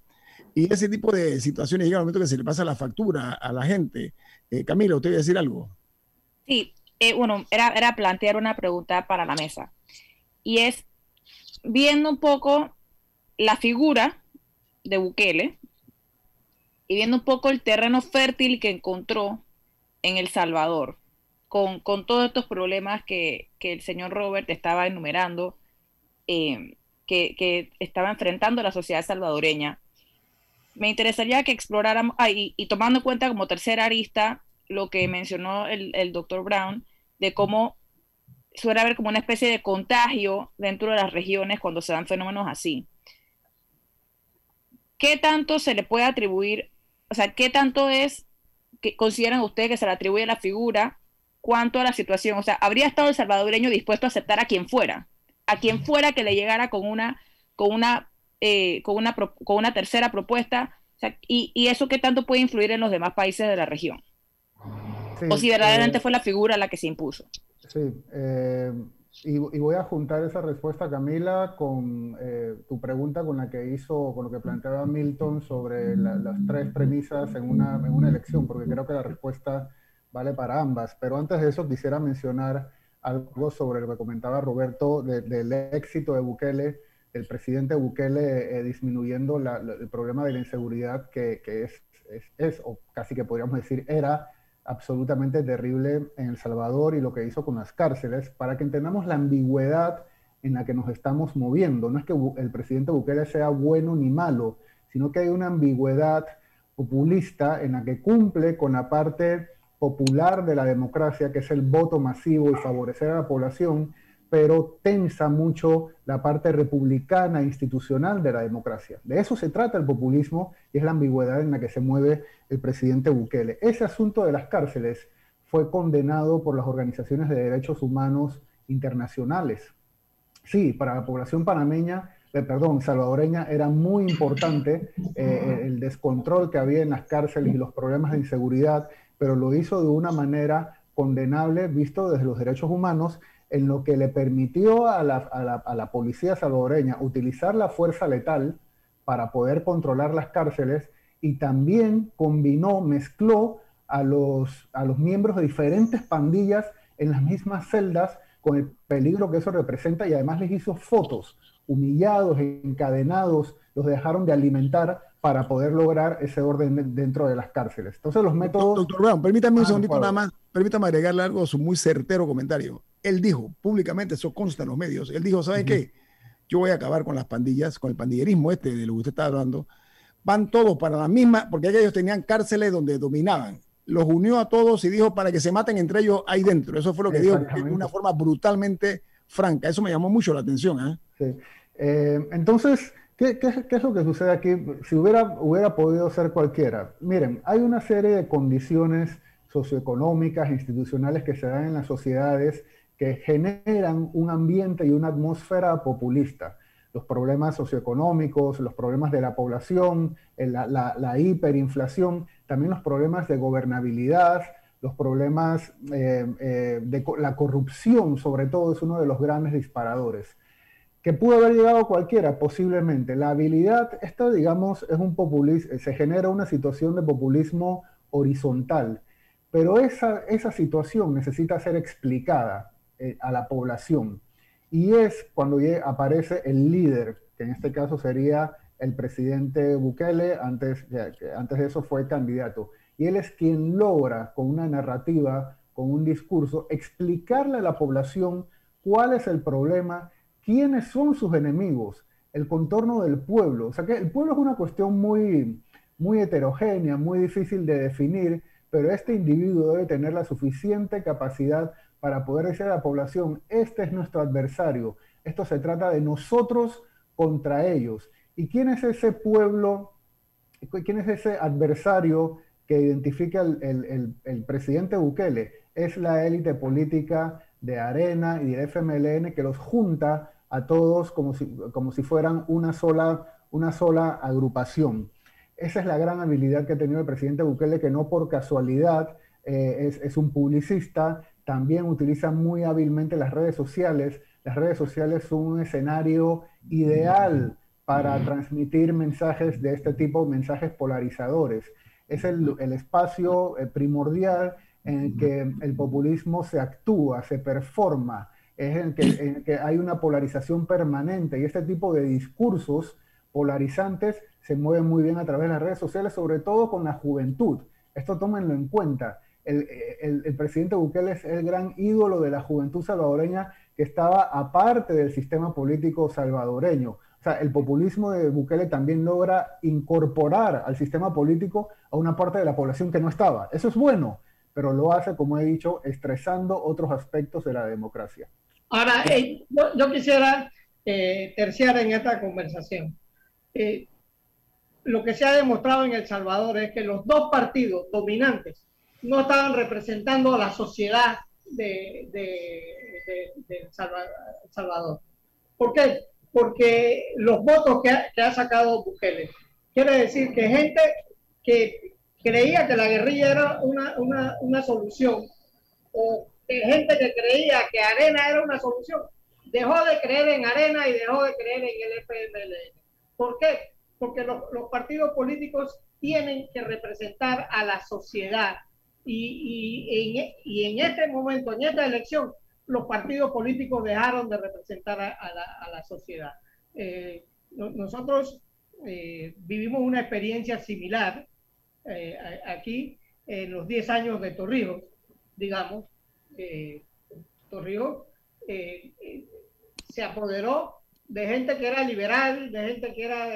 Y ese tipo de situaciones llega el momento que se le pasa la factura a la gente. Eh, Camilo, ¿usted iba a decir algo? Sí, eh, bueno, era, era plantear una pregunta para la mesa. Y es, viendo un poco la figura de Bukele y viendo un poco el terreno fértil que encontró en El Salvador, con, con todos estos problemas que, que, el señor Robert estaba enumerando, eh, que, estaba enfrentando la sociedad salvadoreña. Me interesaría que exploráramos, ah, y, tomando en cuenta como tercera arista lo que mencionó el, doctor Brown, de cómo suele haber como una especie de contagio dentro de las regiones cuando se dan fenómenos así. ¿Qué tanto se le puede atribuir, o sea, qué tanto es que consideran ustedes que se le atribuye a la figura, cuanto a la situación? O sea, ¿habría estado el salvadoreño dispuesto a aceptar a quien fuera? A quien fuera que le llegara con una, con una, eh, con una, con una tercera propuesta, y, y, eso qué tanto puede influir en los demás países de la región. o si verdaderamente eh, fue la figura la que se impuso. Sí, eh, y, voy a juntar esa respuesta, Camila, con tu pregunta con la que hizo, con lo que planteaba Milton sobre las tres premisas en una, en una elección, porque creo que la respuesta vale para ambas. Pero antes de eso quisiera mencionar algo sobre lo que comentaba Roberto del éxito de Bukele, el presidente Bukele eh, disminuyendo el problema de la inseguridad que, es, es, o casi que podríamos decir era absolutamente terrible en El Salvador y lo que hizo con las cárceles, para que entendamos la ambigüedad en la que nos estamos moviendo. No es que el presidente Bukele sea bueno ni malo, sino que hay una ambigüedad populista en la que cumple con la parte popular de la democracia, que es el voto masivo y favorecer a la población, pero tensa mucho la parte republicana institucional de la democracia. De eso se trata el populismo y es la ambigüedad en la que se mueve el presidente Bukele. Ese asunto de las cárceles fue condenado por las organizaciones de derechos humanos internacionales. Sí, para la población panameña, eh, perdón, salvadoreña, era muy importante eh, el descontrol que había en las cárceles y los problemas de inseguridad pero lo hizo de una manera condenable visto desde los derechos humanos, en lo que le permitió a la, policía salvadoreña utilizar la fuerza letal para poder controlar las cárceles y también combinó, mezcló a los, a los miembros de diferentes pandillas en las mismas celdas con el peligro que eso representa y además les hizo fotos, humillados, encadenados, los dejaron de alimentar para poder lograr ese orden dentro de las cárceles. Entonces los métodos... Doctor Brown, permítame un ah, segundito nada más, permítame agregarle algo a su muy certero comentario. Él dijo públicamente, eso consta en los medios, él dijo, ¿sabe qué? Yo voy a acabar con las pandillas, con el pandillerismo este de lo que usted está hablando. Van todos para la misma, porque ellos tenían cárceles donde dominaban. Los unió a todos y dijo para que se maten entre ellos ahí dentro. Eso fue lo que dijo de una forma brutalmente franca. Eso me llamó mucho la atención. ¿eh? Sí. Eh, entonces, ¿Qué, es lo que sucede aquí? Si hubiera, hubiera podido ser cualquiera. Miren, hay una serie de condiciones socioeconómicas, institucionales que se dan en las sociedades que generan un ambiente y una atmósfera populista. Los problemas socioeconómicos, los problemas de la población, la, hiperinflación, también los problemas de gobernabilidad, los problemas eh, eh, de la corrupción, sobre todo, es uno de los grandes disparadores que pudo haber llegado cualquiera, posiblemente. La habilidad, esto digamos, es un populismo, se genera una situación de populismo horizontal, pero esa, esa situación necesita ser explicada eh, a la población. Y es cuando aparece el líder, que en este caso sería el presidente Bukele, antes, antes de eso fue candidato. Y él es quien logra, con una narrativa, con un discurso, explicarle a la población cuál es el problema quiénes son sus enemigos, el contorno del pueblo. O sea que el pueblo es una cuestión muy, muy heterogénea, muy difícil de definir, pero este individuo debe tener la suficiente capacidad para poder decir a la población, este es nuestro adversario, esto se trata de nosotros contra ellos. ¿Y quién es ese pueblo? ¿Quién es ese adversario que identifica el, presidente Bukele? Es la élite política de Arena y de FMLN que los junta a todos como si, como si fueran una sola, una sola agrupación. Esa es la gran habilidad que ha tenido el presidente Bukele, que no por casualidad eh, es, es, un publicista, también utiliza muy hábilmente las redes sociales. Las redes sociales son un escenario ideal para transmitir mensajes de este tipo, mensajes polarizadores. Es el, el espacio eh, primordial en el que el populismo se actúa, se performa, es en que, hay una polarización permanente y este tipo de discursos polarizantes se mueven muy bien a través de las redes sociales, sobre todo con la juventud. Esto tómenlo en cuenta. El, el, presidente Bukele es el gran ídolo de la juventud salvadoreña que estaba aparte del sistema político salvadoreño. O sea, el populismo de Bukele también logra incorporar al sistema político a una parte de la población que no estaba. Eso es bueno, pero lo hace, como he dicho, estresando otros aspectos de la democracia. Ahora, eh, yo, quisiera eh, terciar en esta conversación. Eh, lo que se ha demostrado en El Salvador es que los dos partidos dominantes no estaban representando a la sociedad de, de, El Salvador. ¿Por qué? Porque los votos que ha, que ha sacado Bukele. Quiere decir que gente que creía que la guerrilla era una, una, una solución, o gente que creía que Arena era una solución, dejó de creer en Arena y dejó de creer en el FMLN. ¿Por qué? Porque los, los partidos políticos tienen que representar a la sociedad. Y, y, en, y, en, este momento, en esta elección, los partidos políticos dejaron de representar a, a, la, a la, sociedad. Eh, nosotros eh, vivimos una experiencia similar eh, aquí en los 10 años de Torrijos, digamos. Eh, Torrijos eh, se apoderó de gente que era liberal, de gente que era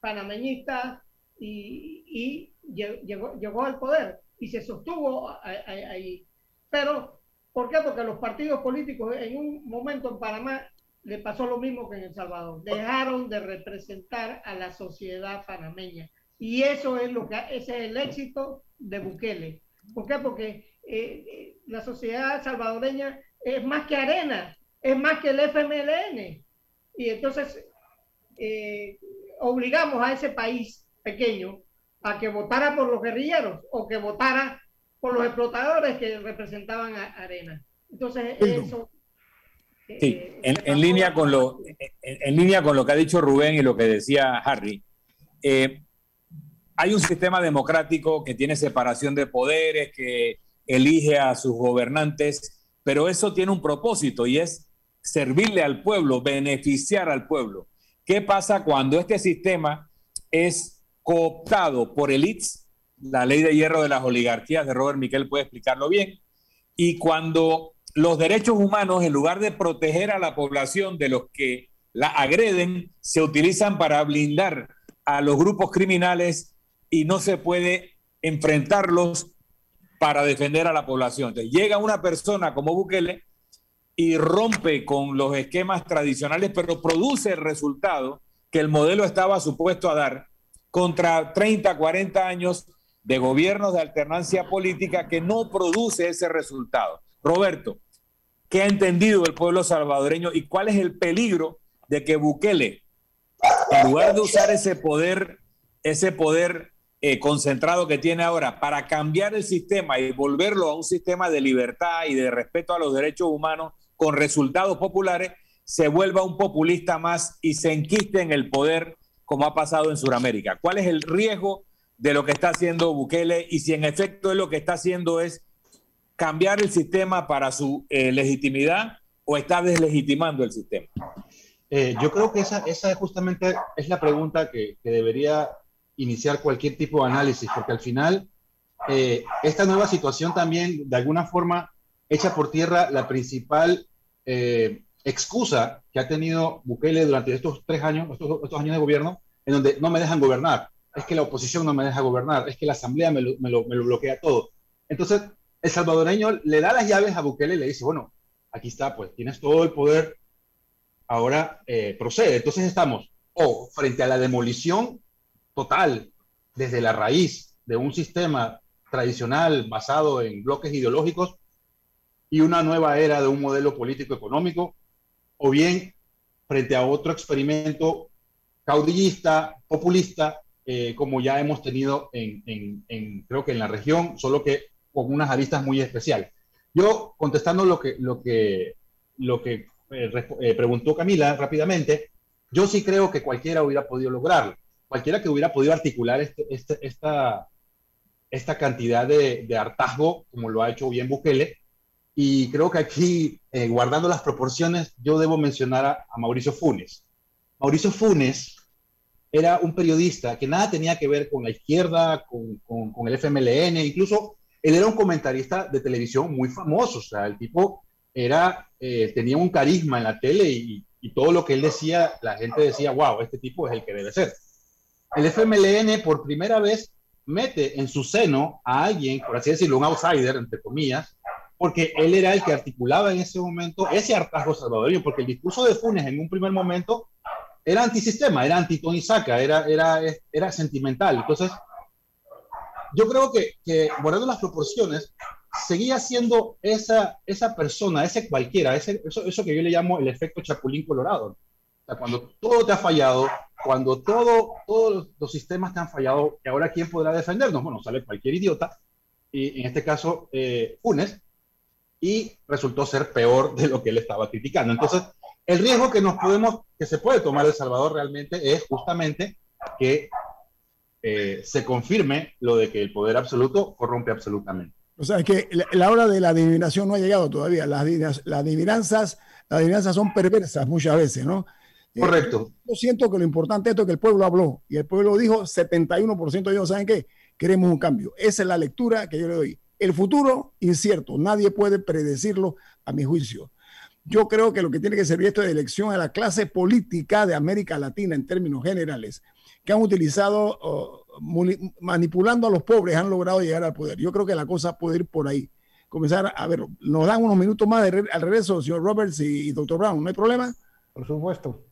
panameñista y, y llegó, llegó, al poder y se sostuvo ahí. Pero, ¿por qué? Porque los partidos políticos en un momento en Panamá le pasó lo mismo que en El Salvador. Dejaron de representar a la sociedad panameña. Y eso es lo que ese es el éxito de Bukele. ¿Por qué? Porque eh, eh, la sociedad salvadoreña es más que arena, es más que el FMLN. Y entonces eh, obligamos a ese país pequeño a que votara por los guerrilleros o que votara por los explotadores que representaban a Arena. Entonces, eso... Sí, en, en, línea con lo, en, en, línea con lo que ha dicho Rubén y lo que decía Harry, eh, hay un sistema democrático que tiene separación de poderes, que elige a sus gobernantes, pero eso tiene un propósito y es servirle al pueblo, beneficiar al pueblo. ¿Qué pasa cuando este sistema es cooptado por elites? La ley de hierro de las oligarquías de Robert Miquel puede explicarlo bien. Y cuando los derechos humanos, en lugar de proteger a la población de los que la agreden, se utilizan para blindar a los grupos criminales y no se puede enfrentarlos para defender a la población. Llega una persona como Bukele y rompe con los esquemas tradicionales, pero produce el resultado que el modelo estaba supuesto a dar contra 30, 40 años de gobiernos de alternancia política que no produce ese resultado. Roberto, ¿qué ha entendido el pueblo salvadoreño y cuál es el peligro de que Bukele, en lugar de usar ese poder, ese poder eh, concentrado que tiene ahora para cambiar el sistema y volverlo a un sistema de libertad y de respeto a los derechos humanos con resultados populares, se vuelva un populista más y se enquiste en el poder como ha pasado en Sudamérica. ¿Cuál es el riesgo de lo que está haciendo Bukele y si en efecto es lo que está haciendo es cambiar el sistema para su eh, legitimidad o está deslegitimando el sistema? Eh, yo creo que esa, esa justamente es la pregunta que, que debería iniciar cualquier tipo de análisis, porque al final eh, esta nueva situación también, de alguna forma, echa por tierra la principal eh, excusa que ha tenido Bukele durante estos tres años, estos, estos, años de gobierno, en donde no me dejan gobernar, es que la oposición no me deja gobernar, es que la asamblea me lo, me lo, me lo bloquea todo. Entonces, el salvadoreño le da las llaves a Bukele y le dice, bueno, aquí está, pues tienes todo el poder, ahora eh, procede. Entonces estamos o frente a la demolición total desde la raíz de un sistema tradicional basado en bloques ideológicos y una nueva era de un modelo político económico, o bien frente a otro experimento caudillista, populista, eh, como ya hemos tenido en, creo que en la región, solo que con unas aristas muy especiales. Yo, contestando lo que, lo que, lo que eh, eh, preguntó Camila rápidamente, yo sí creo que cualquiera hubiera podido lograrlo cualquiera que hubiera podido articular este, este, esta, esta cantidad de, de, hartazgo, como lo ha hecho bien Bukele, y creo que aquí, eh, guardando las proporciones, yo debo mencionar a, a, Mauricio Funes. Mauricio Funes era un periodista que nada tenía que ver con la izquierda, con, con, con el FMLN, incluso él era un comentarista de televisión muy famoso, o sea, el tipo era, eh, tenía un carisma en la tele y, y todo lo que él decía, la gente decía, wow, este tipo es el que debe ser el FMLN por primera vez mete en su seno a alguien, por así decirlo, un outsider, entre comillas, porque él era el que articulaba en ese momento ese hartazgo salvadoreño, porque el discurso de Funes en un primer momento era antisistema, era anti-Tony Saca, era, era, era sentimental. Entonces, yo creo que, que las proporciones, seguía siendo esa, esa persona, ese cualquiera, ese, eso, eso que yo le llamo el efecto chapulín colorado. cuando todo te ha fallado, cuando todo, todos los sistemas te han fallado, ¿y ahora quién podrá defendernos? Bueno, sale cualquier idiota, y en este caso eh, Funes, y resultó ser peor de lo que él estaba criticando. Entonces, el riesgo que nos podemos, que se puede tomar El Salvador realmente es justamente que eh, se confirme lo de que el poder absoluto corrompe absolutamente. O sea, es que la, hora de la adivinación no ha llegado todavía. Las, las, adivinanzas, las adivinanzas son perversas muchas veces, ¿no? Eh, Correcto. yo siento que lo importante es esto que el pueblo habló y el pueblo dijo 71% de ellos saben que queremos un cambio. Esa es la lectura que yo le doy. El futuro, incierto, nadie puede predecirlo a mi juicio. Yo creo que lo que tiene que servir esto de elección a la clase política de América Latina en términos generales, que han utilizado, oh, manipulando a los pobres, han logrado llegar al poder. Yo creo que la cosa puede ir por ahí. Comenzar a ver, nos dan unos minutos más de al regreso, señor Roberts y, y doctor Brown, ¿no hay problema? Por supuesto.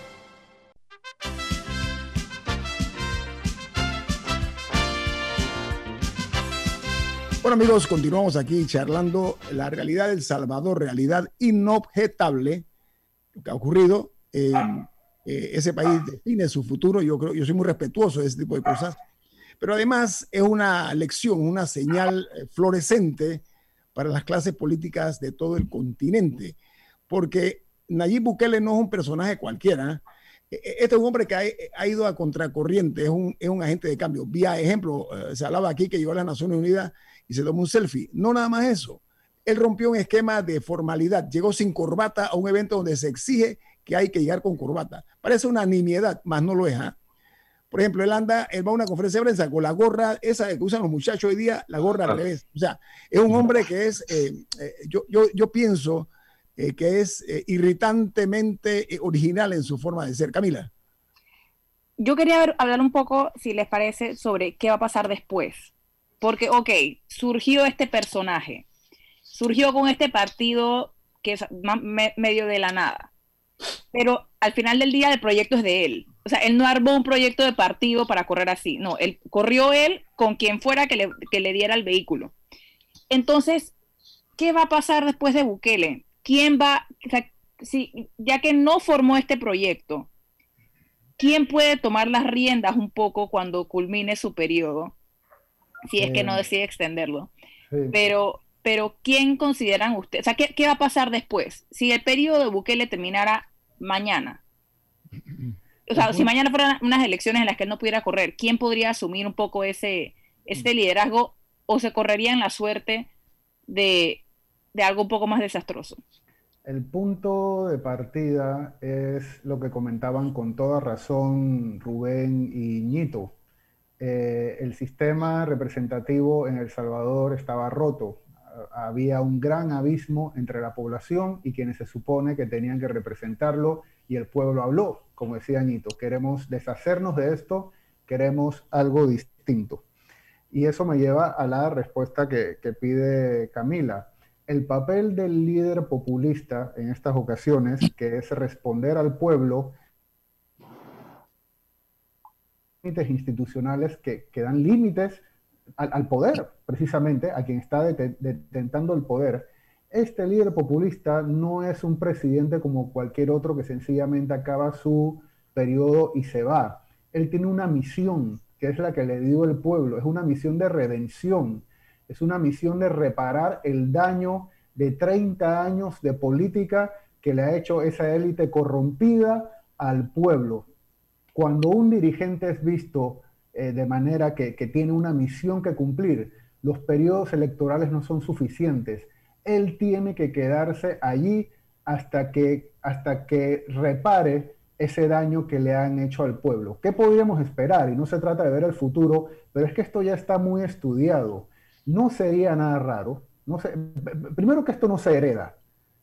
Bueno amigos, continuamos aquí charlando la realidad del Salvador, realidad inobjetable, lo que ha ocurrido. Eh, ese país define su futuro, yo creo, yo soy muy respetuoso de ese tipo de cosas, pero además es una lección, una señal eh, florescente para las clases políticas de todo el continente, porque Nayib Bukele no es un personaje cualquiera, este es un hombre que ha, ido a contracorriente, es un, es un, agente de cambio. Vía ejemplo, eh, se hablaba aquí que llegó a las Naciones Unidas y se tomó un selfie. No nada más eso. Él rompió un esquema de formalidad. Llegó sin corbata a un evento donde se exige que hay que llegar con corbata. Parece una nimiedad, más no lo es. ¿ah? Por ejemplo, él anda, él va a una conferencia de prensa con la gorra esa que usan los muchachos hoy día, la gorra al revés. O sea, es un hombre que es, eh, eh, yo, yo, yo, pienso eh, que es irritantemente original en su forma de ser. Camila. Yo quería hablar un poco, si les parece, sobre qué va a pasar después. Porque, ok, surgió este personaje, surgió con este partido que es medio de la nada, pero al final del día el proyecto es de él. O sea, él no armó un proyecto de partido para correr así, no, él corrió él con quien fuera que le, que le diera el vehículo. Entonces, ¿qué va a pasar después de Bukele? ¿Quién va, o sea, si, ya que no formó este proyecto, ¿quién puede tomar las riendas un poco cuando culmine su periodo? si es que no decide extenderlo. Pero, pero ¿quién consideran ustedes? O sea, ¿qué, va a pasar después? Si el periodo de Bukele terminara mañana, o sea, si mañana fueran unas elecciones en las que él no pudiera correr, ¿quién podría asumir un poco ese, este liderazgo o se correría en la suerte de, de algo un poco más desastroso? El punto de partida es lo que comentaban con toda razón Rubén y Ñito eh, el sistema representativo en El Salvador estaba roto. Había un gran abismo entre la población y quienes se supone que tenían que representarlo y el pueblo habló, como decía Añito, queremos deshacernos de esto, queremos algo distinto. Y eso me lleva a la respuesta que pide Camila. El papel del líder populista en estas ocasiones, que es responder al pueblo, límites institucionales que, que dan límites al, poder, precisamente, a quien está detentando el poder. Este líder populista no es un presidente como cualquier otro que sencillamente acaba su periodo y se va. Él tiene una misión, que es la que le dio el pueblo, es una misión de redención, es una misión de reparar el daño de 30 años de política que le ha hecho esa élite corrompida al pueblo cuando un dirigente es visto eh, de manera que, tiene una misión que cumplir, los periodos electorales no son suficientes. Él tiene que quedarse allí hasta que, hasta que repare ese daño que le han hecho al pueblo. ¿Qué podríamos esperar? Y no se trata de ver el futuro, pero es que esto ya está muy estudiado. No sería nada raro. No sé, primero que esto no se hereda.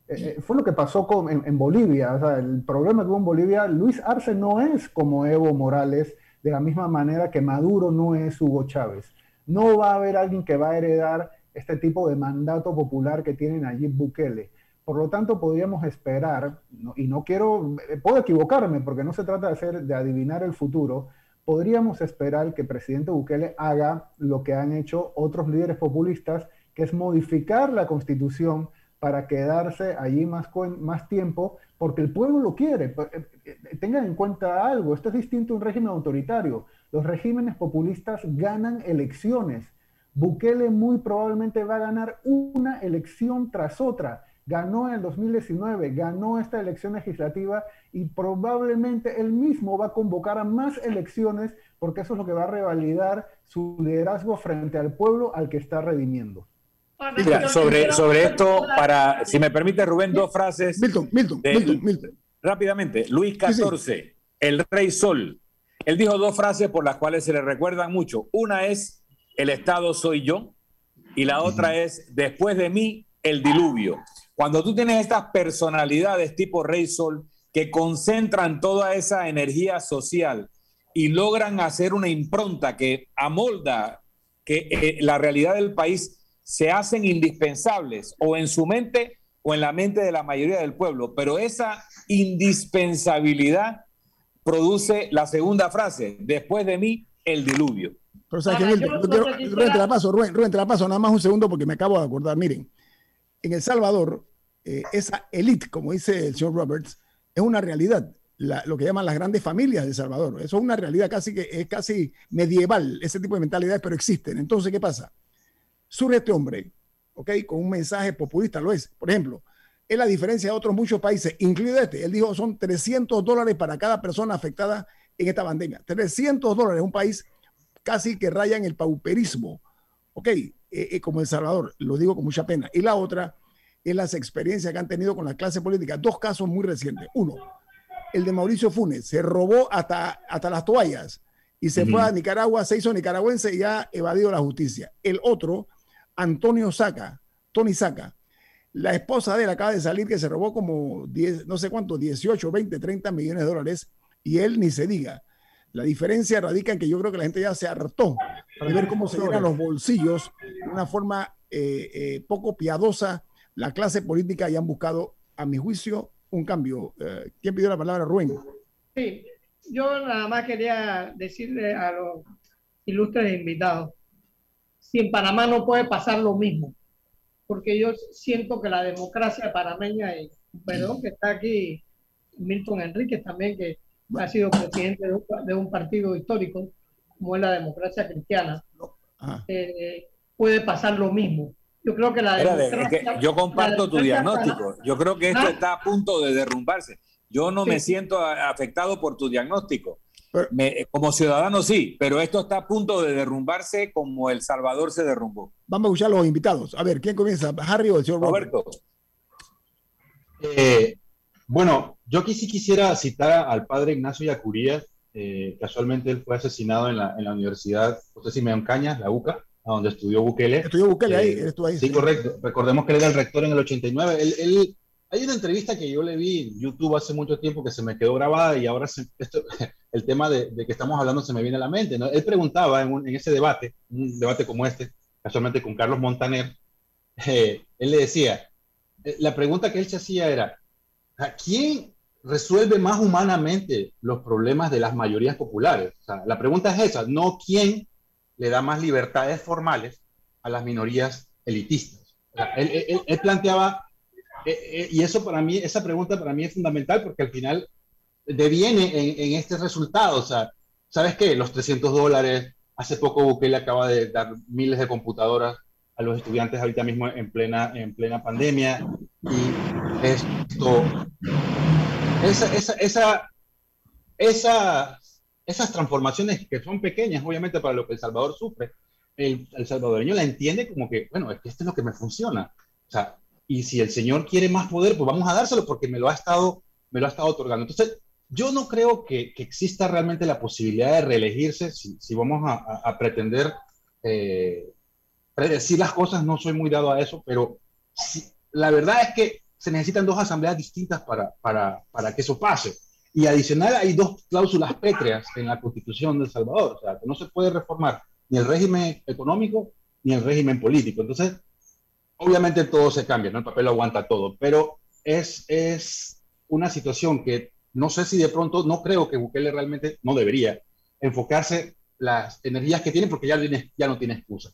Eh, eh, fue lo que pasó con, en, Bolivia. El problema que hubo en Bolivia, Luis Arce no es como Evo Morales, de la misma manera que Maduro no es Hugo Chávez. No va a haber alguien que va a heredar este tipo de mandato popular que tienen allí Bukele. Por lo tanto, podríamos esperar, y no quiero, eh, puedo equivocarme porque no se trata de, hacer, de adivinar el futuro, podríamos esperar que el presidente Bukele haga lo que han hecho otros líderes populistas, que es modificar la constitución para quedarse allí más, más tiempo, porque el pueblo lo quiere. Eh, eh, tengan en cuenta algo, esto es distinto a un régimen autoritario. Los regímenes populistas ganan elecciones. Bukele muy probablemente va a ganar una elección tras otra. Ganó en el 2019, ganó esta elección legislativa y probablemente él mismo va a convocar a más elecciones porque eso es lo que va a revalidar su liderazgo frente al pueblo al que está redimiendo sobre, sobre esto, para, si me permite, Rubén, dos frases. Milton, Milton, Milton, Rápidamente, Luis XIV, el rey sol. Él dijo dos frases por las cuales se le recuerdan mucho. Una es, el Estado soy yo, y la otra es, después de mí, el diluvio. Cuando tú tienes estas personalidades tipo rey sol que concentran toda esa energía social y logran hacer una impronta que amolda que eh, la realidad del país se hacen indispensables o en su mente o en la mente de la mayoría del pueblo, pero esa indispensabilidad produce la segunda frase, después de mí, el diluvio. Pero Rubén, te la paso, Rubén, te la paso nada más un segundo porque me acabo de acordar. Miren, en El Salvador, eh, esa élite, como dice el señor Roberts, es una realidad. lo que llaman las grandes familias de El Salvador. Eso es una realidad casi que es casi medieval, ese tipo de mentalidades, pero existen. Entonces, ¿qué pasa? surge este hombre, ¿ok? Con un mensaje populista, lo es. Por ejemplo, es la diferencia de otros muchos países, incluido este. Él dijo, son 300 dólares para cada persona afectada en esta pandemia. 300 dólares, un país casi que raya en el pauperismo, ¿ok? Eh, eh, como El Salvador, lo digo con mucha pena. Y la otra es las experiencias que han tenido con la clase política. Dos casos muy recientes. Uno, el de Mauricio Funes, se robó hasta, hasta las toallas y se fue a Nicaragua, se hizo nicaragüense y ha evadido la justicia. El otro, Antonio Saca, Tony Saca, la esposa de él acaba de salir que se robó como 10, no sé cuánto, 18, 20, 30 millones de dólares y él ni se diga. La diferencia radica en que yo creo que la gente ya se hartó de ver cómo se llenan los bolsillos de una forma eh, eh, poco piadosa la clase política y han buscado, a mi juicio, un cambio. Eh, ¿Quién pidió la palabra, Rubén? Sí, yo nada más quería decirle a los ilustres invitados si en Panamá no puede pasar lo mismo, porque yo siento que la democracia panameña, y perdón que está aquí Milton Enríquez también, que ha sido presidente de un, partido histórico, como es la democracia cristiana, eh, puede pasar lo mismo. Yo creo que la democracia, Yo comparto tu diagnóstico. Yo creo que esto ¿Ah? está a punto de derrumbarse. Yo no me siento afectado por tu diagnóstico como ciudadano sí, pero esto está a punto de derrumbarse como El Salvador se derrumbó. Vamos a escuchar a los invitados. A ver, ¿quién comienza? ¿Harry o el señor Roberto? Eh, bueno, yo aquí sí quisiera citar al padre Ignacio Yacuría. Eh, casualmente él fue asesinado en la, en la Universidad José Simeón Cañas, la UCA, a donde estudió Bukele. Estudió Bukele ahí, eh, estuvo ahí. Sí, correcto. Recordemos que él era el rector en el 89. Él, él hay una entrevista que yo le vi en YouTube hace mucho tiempo que se me quedó grabada y ahora esto, el tema de, que estamos hablando se me viene a la mente. Él preguntaba en, ese debate, un debate como este, casualmente con Carlos Montaner, eh, él le decía, eh, la pregunta que él se hacía era, ¿a quién resuelve más humanamente los problemas de las mayorías populares? la pregunta es esa, no quién le da más libertades formales a las minorías elitistas. él planteaba eh, eh, y eso para mí, esa pregunta para mí es fundamental porque al final deviene en, este resultado. O sea, ¿sabes qué? Los 300 dólares, hace poco Bukele acaba de dar miles de computadoras a los estudiantes ahorita mismo en plena, en plena pandemia. Y esto, esa, esa, esa, esas transformaciones que son pequeñas, obviamente, para lo que El Salvador sufre, el, salvadoreño la entiende como que, bueno, es que esto es lo que me funciona. O sea, y si el señor quiere más poder, pues vamos a dárselo porque me lo ha estado, me lo ha estado otorgando. Entonces, yo no creo que, exista realmente la posibilidad de reelegirse si, vamos a, pretender eh, predecir las cosas, no soy muy dado a eso, pero la verdad es que se necesitan dos asambleas distintas para, para, para que eso pase. Y adicional hay dos cláusulas pétreas en la constitución de El Salvador, o sea, que no se puede reformar ni el régimen económico ni el régimen político. Entonces, obviamente todo se cambia, ¿no? El papel aguanta todo, pero es, es una situación que no sé si de pronto, no creo que Bukele realmente, no debería enfocarse las energías que tiene porque ya, ya no tiene excusa.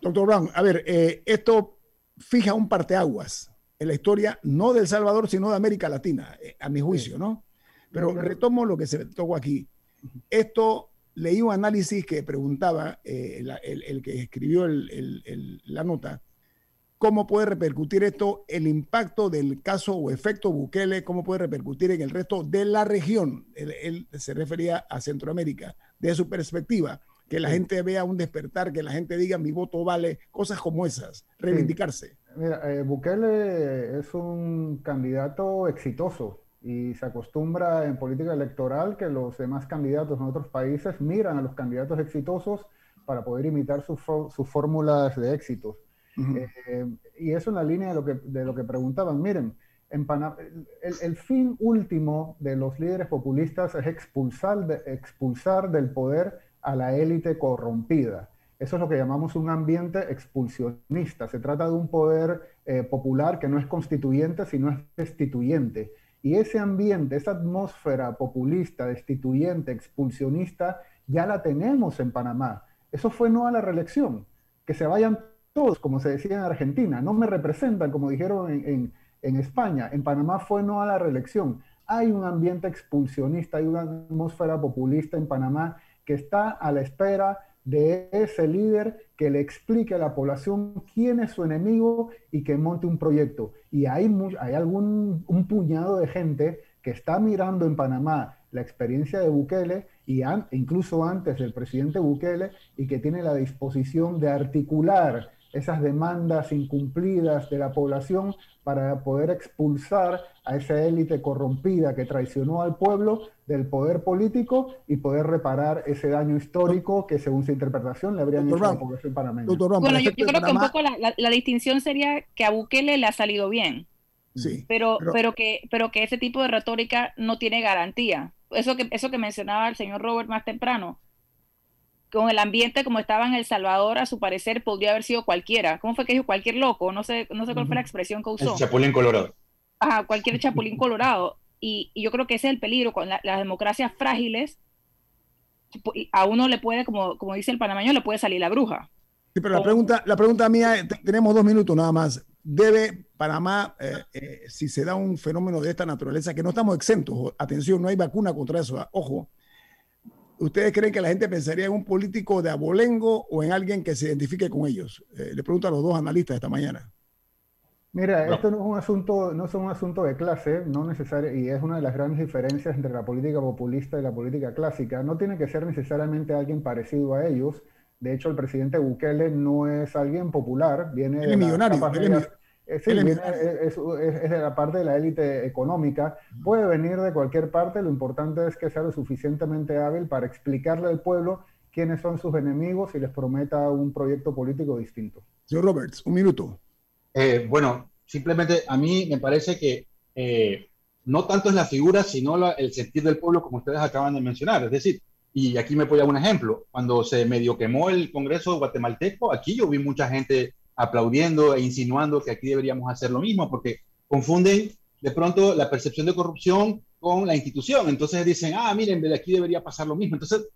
Doctor Brown, a ver, eh, esto fija un parteaguas en la historia, no de El Salvador, sino de América Latina, eh, a mi juicio, ¿no? Pero retomo lo que se tocó aquí. Esto leí un análisis que preguntaba eh, el, que escribió la nota, cómo puede repercutir esto, el impacto del caso o efecto Bukele, cómo puede repercutir en el resto de la región. Él, se refería a Centroamérica, de su perspectiva, que la gente vea un despertar, que la gente diga mi voto vale, cosas como esas, reivindicarse. Mira, eh, Bukele es un candidato exitoso y se acostumbra en política electoral que los demás candidatos en otros países miran a los candidatos exitosos para poder imitar sus, fórmulas de éxitos. Eh, y eso en la línea de lo que, de lo que preguntaban. Miren, en el, fin último de los líderes populistas es expulsar, de, expulsar del poder a la élite corrompida. Eso es lo que llamamos un ambiente expulsionista. Se trata de un poder eh, popular que no es constituyente, sino es destituyente y ese ambiente, esa atmósfera populista, destituyente, expulsionista, ya la tenemos en Panamá. Eso fue no a la reelección. Que se vayan todos, como se decía en Argentina, no me representan, como dijeron en, en España. En Panamá fue no a la reelección. Hay un ambiente expulsionista, hay una atmósfera populista en Panamá que está a la espera de ese líder que le explique a la población quién es su enemigo y que monte un proyecto. Y hay, hay algún un puñado de gente que está mirando en Panamá la experiencia de Bukele y incluso antes del presidente Bukele y que tiene la disposición de articular esas demandas incumplidas de la población para poder expulsar a esa élite corrompida que traicionó al pueblo del poder político y poder reparar ese daño histórico que según su interpretación le habrían hecho a la población panameña. bueno, yo, creo que un poco la, distinción sería que a Bukele le ha salido bien. Sí, pero, pero, que, pero que ese tipo de retórica no tiene garantía. Eso que, eso que mencionaba el señor Robert más temprano, con el ambiente como estaba en El Salvador, a su parecer podría haber sido cualquiera. ¿Cómo fue que dijo cualquier loco? No sé, no sé cuál fue la expresión que usó. El chapulín colorado. Ajá, cualquier chapulín colorado. Y, yo creo que ese es el peligro con las democracias frágiles. A uno le puede, como, como dice el panameño, le puede salir la bruja. Sí, pero la pregunta, la pregunta mía, tenemos dos minutos nada más. ¿Debe Panamá, eh, eh, si se da un fenómeno de esta naturaleza, que no estamos exentos, atención, no hay vacuna contra eso, ojo, ¿Ustedes creen que la gente pensaría en un político de abolengo o en alguien que se identifique con ellos? Eh, le pregunto a los dos analistas esta mañana. Mira, esto no es un asunto, no es un asunto de clase, no necesario, y es una de las grandes diferencias entre la política populista y la política clásica. No tiene que ser necesariamente alguien parecido a ellos. De hecho, el presidente Bukele no es alguien popular, viene de millonario, es, de la parte de la élite económica, puede venir de cualquier parte, lo importante es que sea lo suficientemente hábil para explicarle al pueblo quiénes son sus enemigos y les prometa un proyecto político distinto. Señor Roberts, un minuto. Eh, bueno, simplemente a mí me parece que eh, no tanto es la figura, sino el sentir del pueblo, como ustedes acaban de mencionar. Es decir, y aquí me voy a un ejemplo, cuando se medio quemó el Congreso guatemalteco, aquí yo vi mucha gente aplaudiendo e insinuando que aquí deberíamos hacer lo mismo, porque confunden de pronto la percepción de corrupción con la institución. Entonces dicen, ah, miren, de aquí debería pasar lo mismo. Entonces,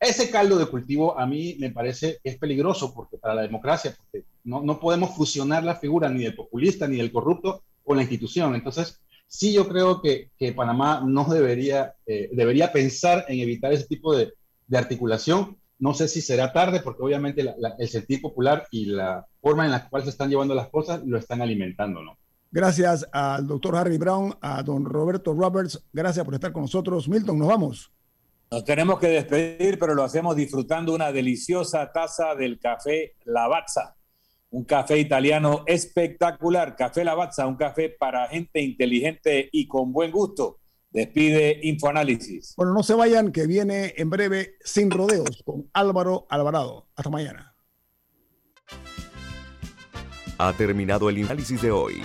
ese caldo de cultivo a mí me parece es peligroso porque para la democracia, porque no, no podemos fusionar la figura ni del populista ni del corrupto con la institución. Entonces, sí yo creo que, que Panamá no debería, eh, debería pensar en evitar ese tipo de, de articulación no sé si será tarde porque obviamente el sentir popular y la forma en la cual se están llevando las cosas lo están alimentando, ¿no? Gracias al doctor Harry Brown, a don Roberto Roberts. Gracias por estar con nosotros. Milton, nos vamos. Nos tenemos que despedir, pero lo hacemos disfrutando una deliciosa taza del café Lavazza. Un café italiano espectacular. Café Lavazza, un café para gente inteligente y con buen gusto. Despide Infoanálisis. Bueno, no se vayan, que viene en breve Sin Rodeos con Álvaro Alvarado. Hasta mañana. Ha terminado el análisis de hoy.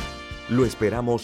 Lo esperamos